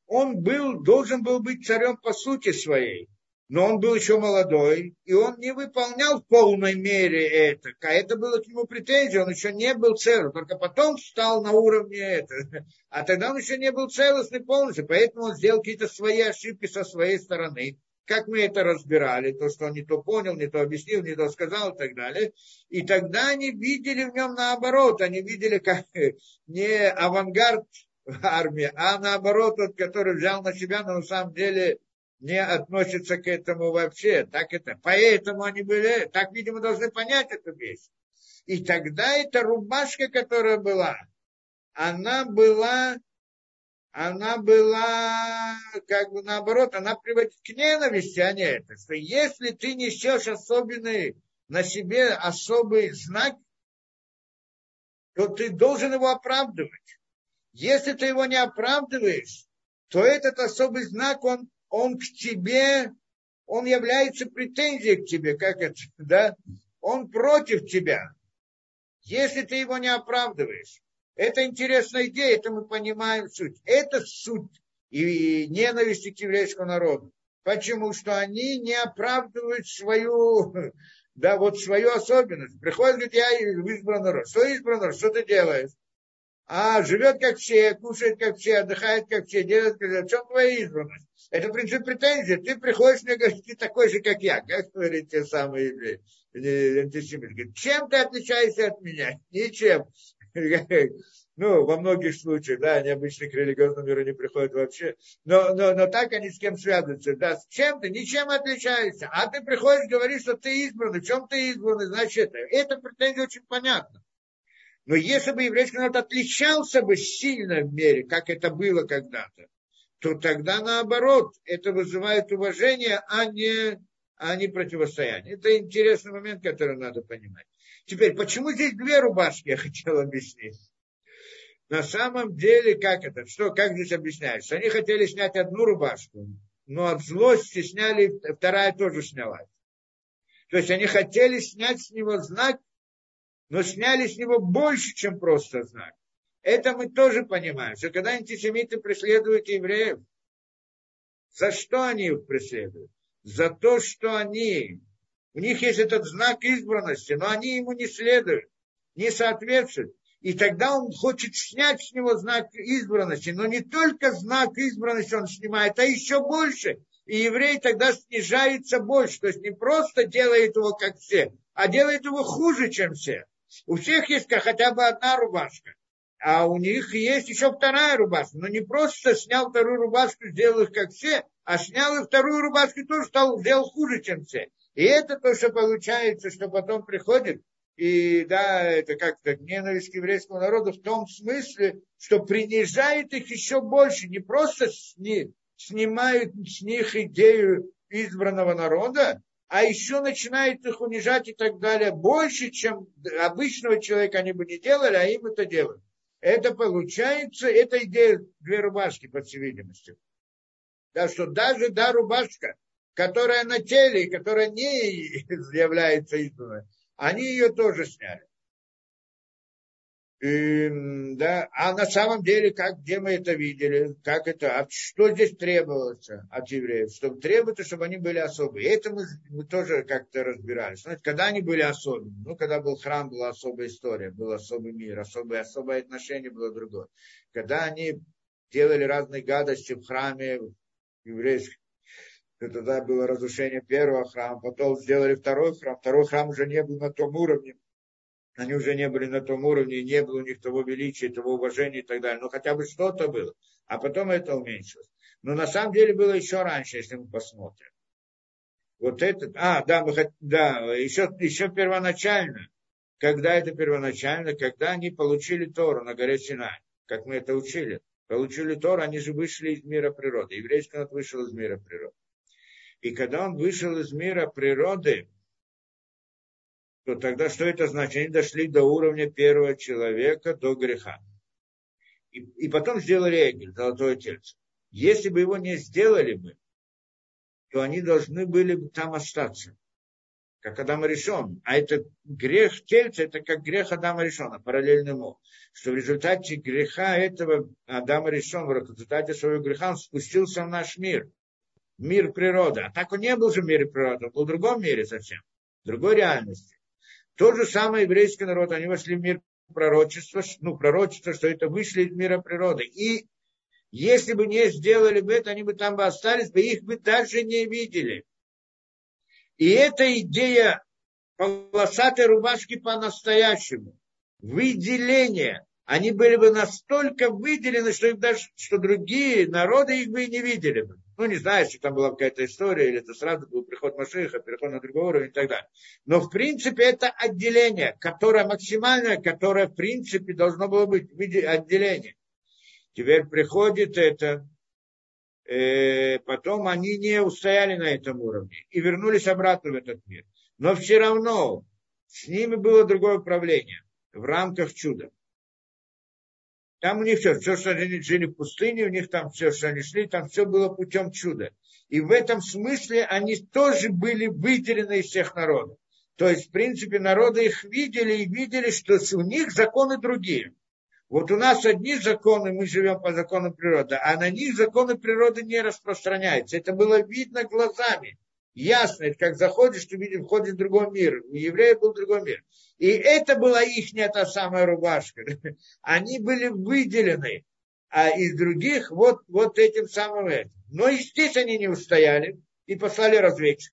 Он был, должен был быть царем по сути своей но он был еще молодой, и он не выполнял в полной мере это. А это было к нему претензия, он еще не был целым, только потом стал на уровне этого. А тогда он еще не был целостный полностью, поэтому он сделал какие-то свои ошибки со своей стороны. Как мы это разбирали, то, что он не то понял, не то объяснил, не то сказал и так далее. И тогда они видели в нем наоборот, они видели как не авангард армии, а наоборот, тот, который взял на себя, но на самом деле не относятся к этому вообще. Так это, поэтому они были, так, видимо, должны понять эту вещь. И тогда эта рубашка, которая была, она была, она была, как бы наоборот, она приводит к ненависти, а не это. Что если ты несешь особенный, на себе особый знак, то ты должен его оправдывать. Если ты его не оправдываешь, то этот особый знак, он он к тебе, он является претензией к тебе, как это, да? Он против тебя, если ты его не оправдываешь. Это интересная идея, это мы понимаем суть. Это суть и ненависти к еврейскому народу. Почему? Что они не оправдывают свою, да, вот свою особенность. Приходит, говорит, я избран народ. Что избран народ? Что ты делаешь? А живет как все, кушает как все, отдыхает как все, делает как все. В чем твоя избранность? Это принцип претензии. Ты приходишь мне говоришь, ты такой же, как я. Как говорит те самые антисемиты. Чем ты отличаешься от меня? Ничем. Ну, во многих случаях, да, они обычно к религиозному миру не приходят вообще. Но, но, но так они с кем связываются. Да, с чем ты? Ничем отличаешься. А ты приходишь, говоришь, что ты избранный. В чем ты избранный? Значит. Это претензия очень понятна. Но если бы еврейский народ отличался бы сильно в мире, как это было когда-то, то тогда наоборот, это вызывает уважение, а не, а не противостояние. Это интересный момент, который надо понимать. Теперь, почему здесь две рубашки, я хотел объяснить. На самом деле, как это, что, как здесь объясняется? Они хотели снять одну рубашку, но от злости сняли, вторая тоже снялась. То есть они хотели снять с него знак, но сняли с него больше, чем просто знак. Это мы тоже понимаем, что когда антисемиты преследуют евреев, за что они их преследуют? За то, что они, у них есть этот знак избранности, но они ему не следуют, не соответствуют. И тогда он хочет снять с него знак избранности. Но не только знак избранности он снимает, а еще больше. И еврей тогда снижается больше. То есть не просто делает его как все, а делает его хуже, чем все. У всех есть хотя бы одна рубашка. А у них есть еще вторая рубашка. Но не просто снял вторую рубашку, сделал их как все, а снял и вторую рубашку тоже стал, сделал хуже, чем все. И это то, что получается, что потом приходит, и да, это как-то ненависть к еврейскому народу в том смысле, что принижает их еще больше, не просто сни, снимают с них идею избранного народа, а еще начинает их унижать и так далее больше, чем обычного человека они бы не делали, а им это делают. Это получается, это идея две рубашки, по всей видимости. Так что даже да, рубашка, которая на теле, которая не является избранной, они ее тоже сняли. И, да, а на самом деле, как, где мы это видели, как это, а что здесь требовалось от евреев? Что требуется, чтобы они были особые. Это мы, мы тоже как-то разбирались. Знаете, когда они были особыми? Ну, когда был храм, была особая история, был особый мир, особое, особое отношение было другое. Когда они делали разные гадости в храме еврейском, то тогда было разрушение первого храма, потом сделали второй храм, второй храм уже не был на том уровне, Они уже не были на том уровне, не было у них того величия, того уважения и так далее. Но хотя бы что-то было. А потом это уменьшилось. Но на самом деле было еще раньше, если мы посмотрим. Вот это, а, да, мы, да еще, еще первоначально, когда это первоначально, когда они получили Тору на горе Синай, как мы это учили, получили Тору, они же вышли из мира природы. Еврейский народ вышел из мира природы. И когда он вышел из мира природы, то тогда что это значит? Они дошли до уровня первого человека, до греха. И, и потом сделали Эгель, золотое тельце. Если бы его не сделали бы, то они должны были бы там остаться. Как Адама решен. А это грех тельца, это как грех Адама решена, параллельно ему. Что в результате греха этого Адама решен, в результате своего греха он спустился в наш мир. Мир природы. А так он не был же в мире природы, он был в другом мире совсем. В другой реальности. То же самое еврейский народ, они вошли в мир пророчества, ну, пророчество, что это вышли из мира природы. И если бы не сделали бы это, они бы там бы остались, бы их бы даже не видели. И эта идея полосатой рубашки по-настоящему, выделение, они были бы настолько выделены, что, их даже, что другие народы их бы и не видели бы. Ну, не знаю, что там была какая-то история, или это сразу был приход Машиха, переход на другой уровень и так далее. Но, в принципе, это отделение, которое максимальное, которое, в принципе, должно было быть в виде отделения. Теперь приходит это, э, потом они не устояли на этом уровне и вернулись обратно в этот мир. Но все равно с ними было другое управление в рамках чуда. Там у них все, все, что они жили в пустыне, у них там все, что они шли, там все было путем чуда. И в этом смысле они тоже были выделены из всех народов. То есть, в принципе, народы их видели и видели, что у них законы другие. Вот у нас одни законы, мы живем по законам природы, а на них законы природы не распространяются. Это было видно глазами. Ясно, это как заходишь, ты видишь, входишь в другой мир. У евреев был другой мир. И это была их та самая рубашка. Они были выделены а из других вот, вот этим самым этим. Но и здесь они не устояли и послали разведчиков.